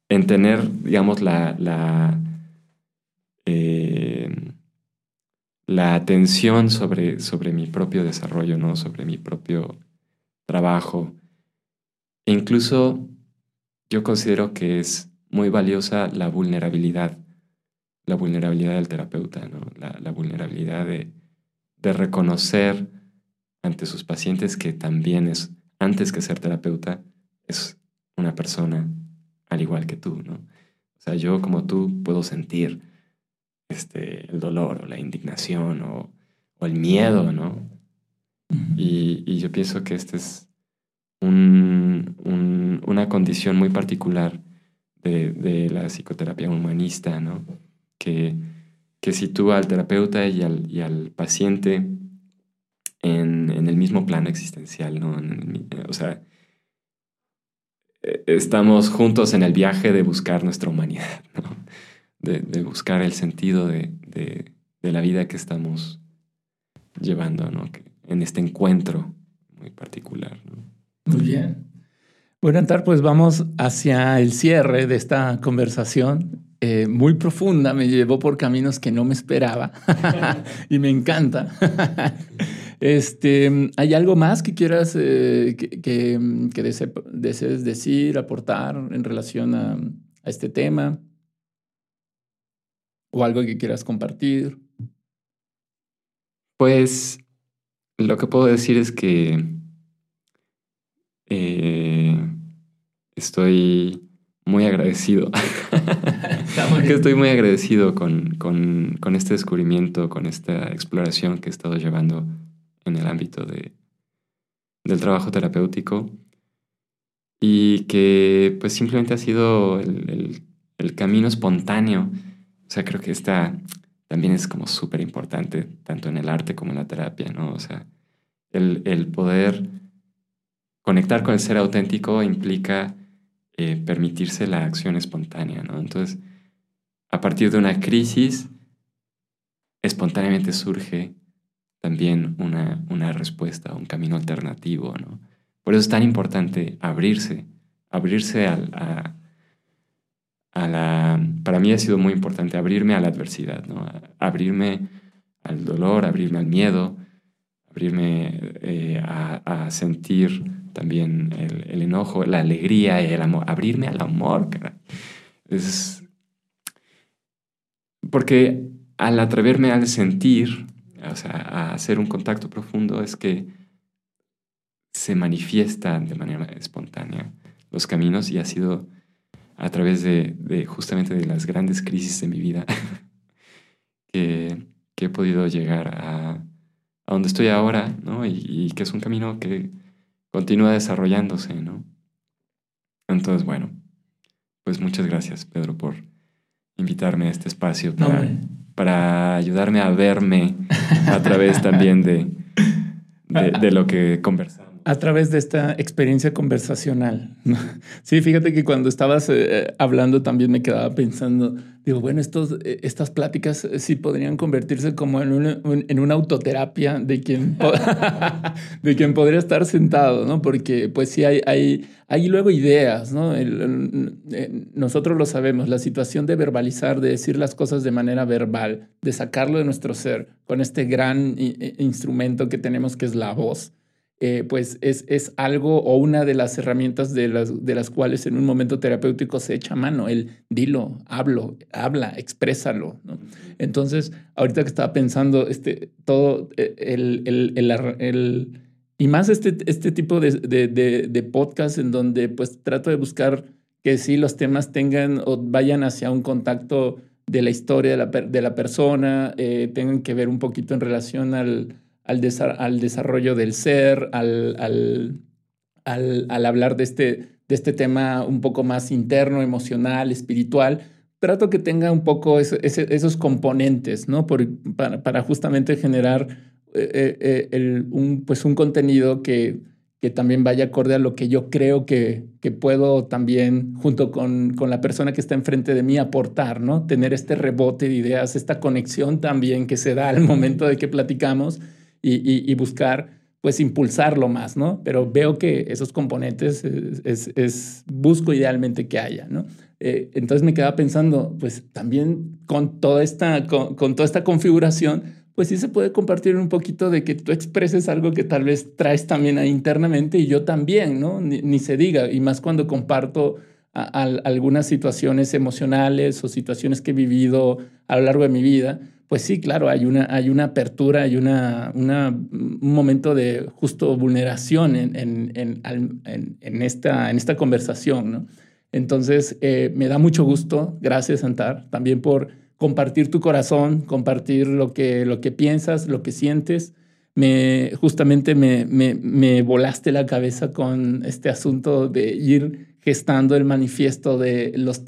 en, tener, digamos, la, em, la atención sobre, sobre mi propio desarrollo, ¿no? sobre mi propio trabajo, e incluso yo considero que es muy valiosa la vulnerabilidad, la vulnerabilidad del terapeuta, ¿no? la, vulnerabilidad de, reconocer ante sus pacientes que también es, antes que ser terapeuta, es una persona al igual que tú. ¿no? O sea, yo como tú puedo sentir este, el dolor o la indignación o, el miedo, ¿no? y, y yo pienso que este es una condición muy particular de, la psicoterapia humanista, ¿no? Que, que sitúa al terapeuta y al, y al paciente en, el mismo plano existencial, ¿no? o sea, e, estamos juntos en el viaje de buscar nuestra humanidad, [laughs] ¿no? De, buscar el sentido de, de, la vida que estamos llevando, ¿no? en este encuentro muy particular. Muy bien. Bueno, Antar, pues vamos hacia el cierre de esta conversación. Eh, muy profunda, me llevó por caminos que no me esperaba [laughs] y me encanta. [laughs] este, ¿Hay algo más que quieras eh, que, desees decir, aportar en relación a este tema? ¿O algo que quieras compartir? Pues lo que puedo decir es que eh, estoy muy agradecido. [laughs] estoy muy agradecido con, con, este descubrimiento, con esta exploración que he estado llevando en el ámbito de, del trabajo terapéutico y que pues simplemente ha sido el, el, camino espontáneo. O sea, creo que esta también es como súper importante, tanto en el arte como en la terapia, ¿no? O sea, el, el poder conectar con el ser auténtico implica eh, permitirse la acción espontánea, ¿no? Entonces, a partir de una crisis, espontáneamente surge también una, una respuesta, un camino alternativo, ¿no? Por eso es tan importante abrirse, abrirse a, Para mí ha sido muy importante abrirme a la adversidad. Abrirme al dolor, abrirme al miedo, abrirme eh, a sentir también el, enojo, la alegría el amor, abrirme al amor, Es... Porque al atreverme al sentir, o sea, a hacer un contacto profundo, es que se manifiestan de manera espontánea los caminos y ha sido a través de, justamente de las grandes crisis de mi vida [laughs] que, he podido llegar a, a donde estoy ahora, ¿no? y que es un camino que continúa desarrollándose, ¿no? Entonces, bueno, pues muchas gracias, Pedro, por invitarme a este espacio para para ayudarme a verme a través también de, de lo que conversamos a través de esta experiencia conversacional. Sí, fíjate que cuando estabas eh, hablando también me quedaba pensando, digo, bueno, estos, eh, estas pláticas eh, sí podrían convertirse como en una, en una autoterapia de quien, [laughs] de quien podría estar sentado, ¿no? Porque pues sí hay, hay, hay luego ideas, ¿no? nosotros lo sabemos, la situación de verbalizar, de decir las cosas de manera verbal, de sacarlo de nuestro ser con este gran instrumento que tenemos que es la voz eh, pues es, es, algo o una de las herramientas de las, de las cuales en un momento terapéutico se echa mano, el dilo, hablo, habla, exprésalo. ¿no? Entonces, ahorita que estaba pensando, este, todo eh, el, el, el, y más este, este tipo de, de, de, podcast en donde pues trato de buscar que sí los temas tengan o vayan hacia un contacto de la historia de la, de la persona, eh, tengan que ver un poquito en relación al al, al desarrollo del ser, al, al, al, hablar de este, de este tema un poco más interno, emocional, espiritual, trato que tenga un poco esos componentes, ¿no? Por, para, para, justamente generar eh, eh, eh, un, pues un contenido que, que también vaya acorde a lo que yo creo que, que puedo también, junto con, con, la persona que está enfrente de mí, aportar, ¿no? Tener este rebote de ideas, esta conexión también que se da al momento de que platicamos y, buscar pues impulsarlo más, ¿no? Pero veo que esos componentes es, busco idealmente que haya, ¿no? Eh, entonces me quedaba pensando, pues también con toda esta, con, toda esta configuración, pues sí se puede compartir un poquito de que tú expreses algo que tal vez traes también internamente y yo también, ¿no? Ni, se diga, y más cuando comparto algunas situaciones emocionales o situaciones que he vivido a lo largo de mi vida, pues sí, claro, hay una, hay una apertura, hay una, una, un momento de justo vulneración en, en, en, en esta, en esta conversación. ¿no? Entonces, eh, me da mucho gusto, gracias Antar, también por compartir tu corazón, compartir lo que, lo que piensas, lo que sientes. Me, justamente me, me, me volaste la cabeza con este asunto de ir gestando el manifiesto de los,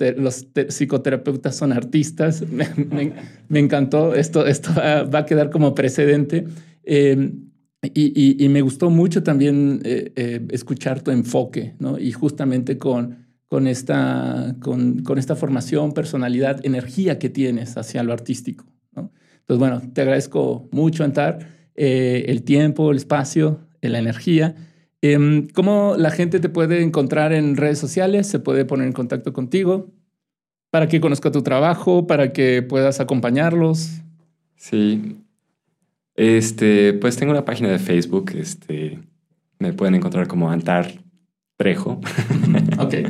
psicoterapeutas son artistas. [laughs] me, encantó, esto, esto va a quedar como precedente. Em, y, me gustó mucho también eh, eh, escuchar tu enfoque, ¿no? Y justamente con, con, esta, con, esta formación, personalidad, energía que tienes hacia lo artístico. Entonces, bueno, te agradezco mucho, Antar, eh, el tiempo, el espacio, la energía. Em, ¿Cómo la gente te puede encontrar en redes sociales? ¿Se puede poner en contacto contigo? Para que conozca tu trabajo, para que puedas acompañarlos. Sí. Este, pues tengo una página de Facebook. Este, me pueden encontrar como Antar Trejo. ok. [laughs]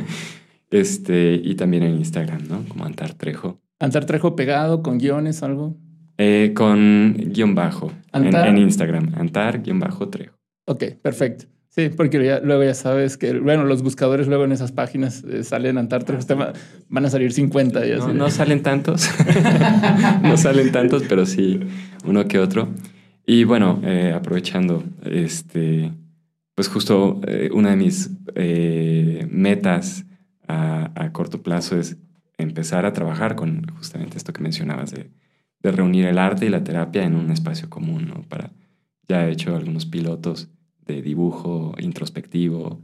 Este, y también en Instagram, ¿no? Como Antar Trejo. ¿Antar Trejo pegado con guiones, algo? Eh, con guion bajo. En, en Instagram. Antar guion bajo Trejo. Ok, perfecto. Sí, porque luego ya sabes que, bueno, los buscadores luego en esas páginas eh, salen Antártida, van a salir 50 y así. No, [laughs] salen tantos, [laughs] no salen tantos, pero sí uno que otro. Y bueno, eh, aprovechando, este, pues justo eh, una de mis metas a, a, corto plazo es empezar a trabajar con justamente esto que mencionabas de, de reunir el arte y la terapia en un espacio común, ¿no? Para, ya he hecho algunos pilotos de dibujo introspectivo,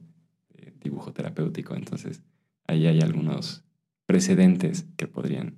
dibujo terapéutico. Entonces, ahí hay algunos precedentes que podrían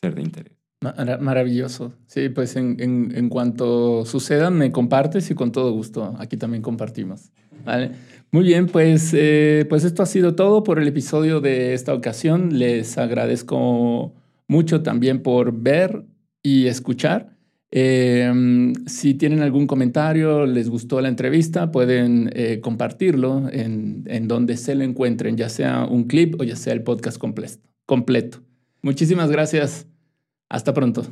ser de interés. Maravilloso. Sí, pues en, en, cuanto suceda, me compartes y con todo gusto aquí también compartimos. ¿Vale? Muy bien, pues, eh, pues esto ha sido todo por el episodio de esta ocasión. Les agradezco mucho también por ver y escuchar. Em, si tienen algún comentario, les gustó la entrevista, pueden eh, compartirlo en, donde se lo encuentren, ya sea un clip o ya sea el podcast completo. Muchísimas gracias. Hasta pronto.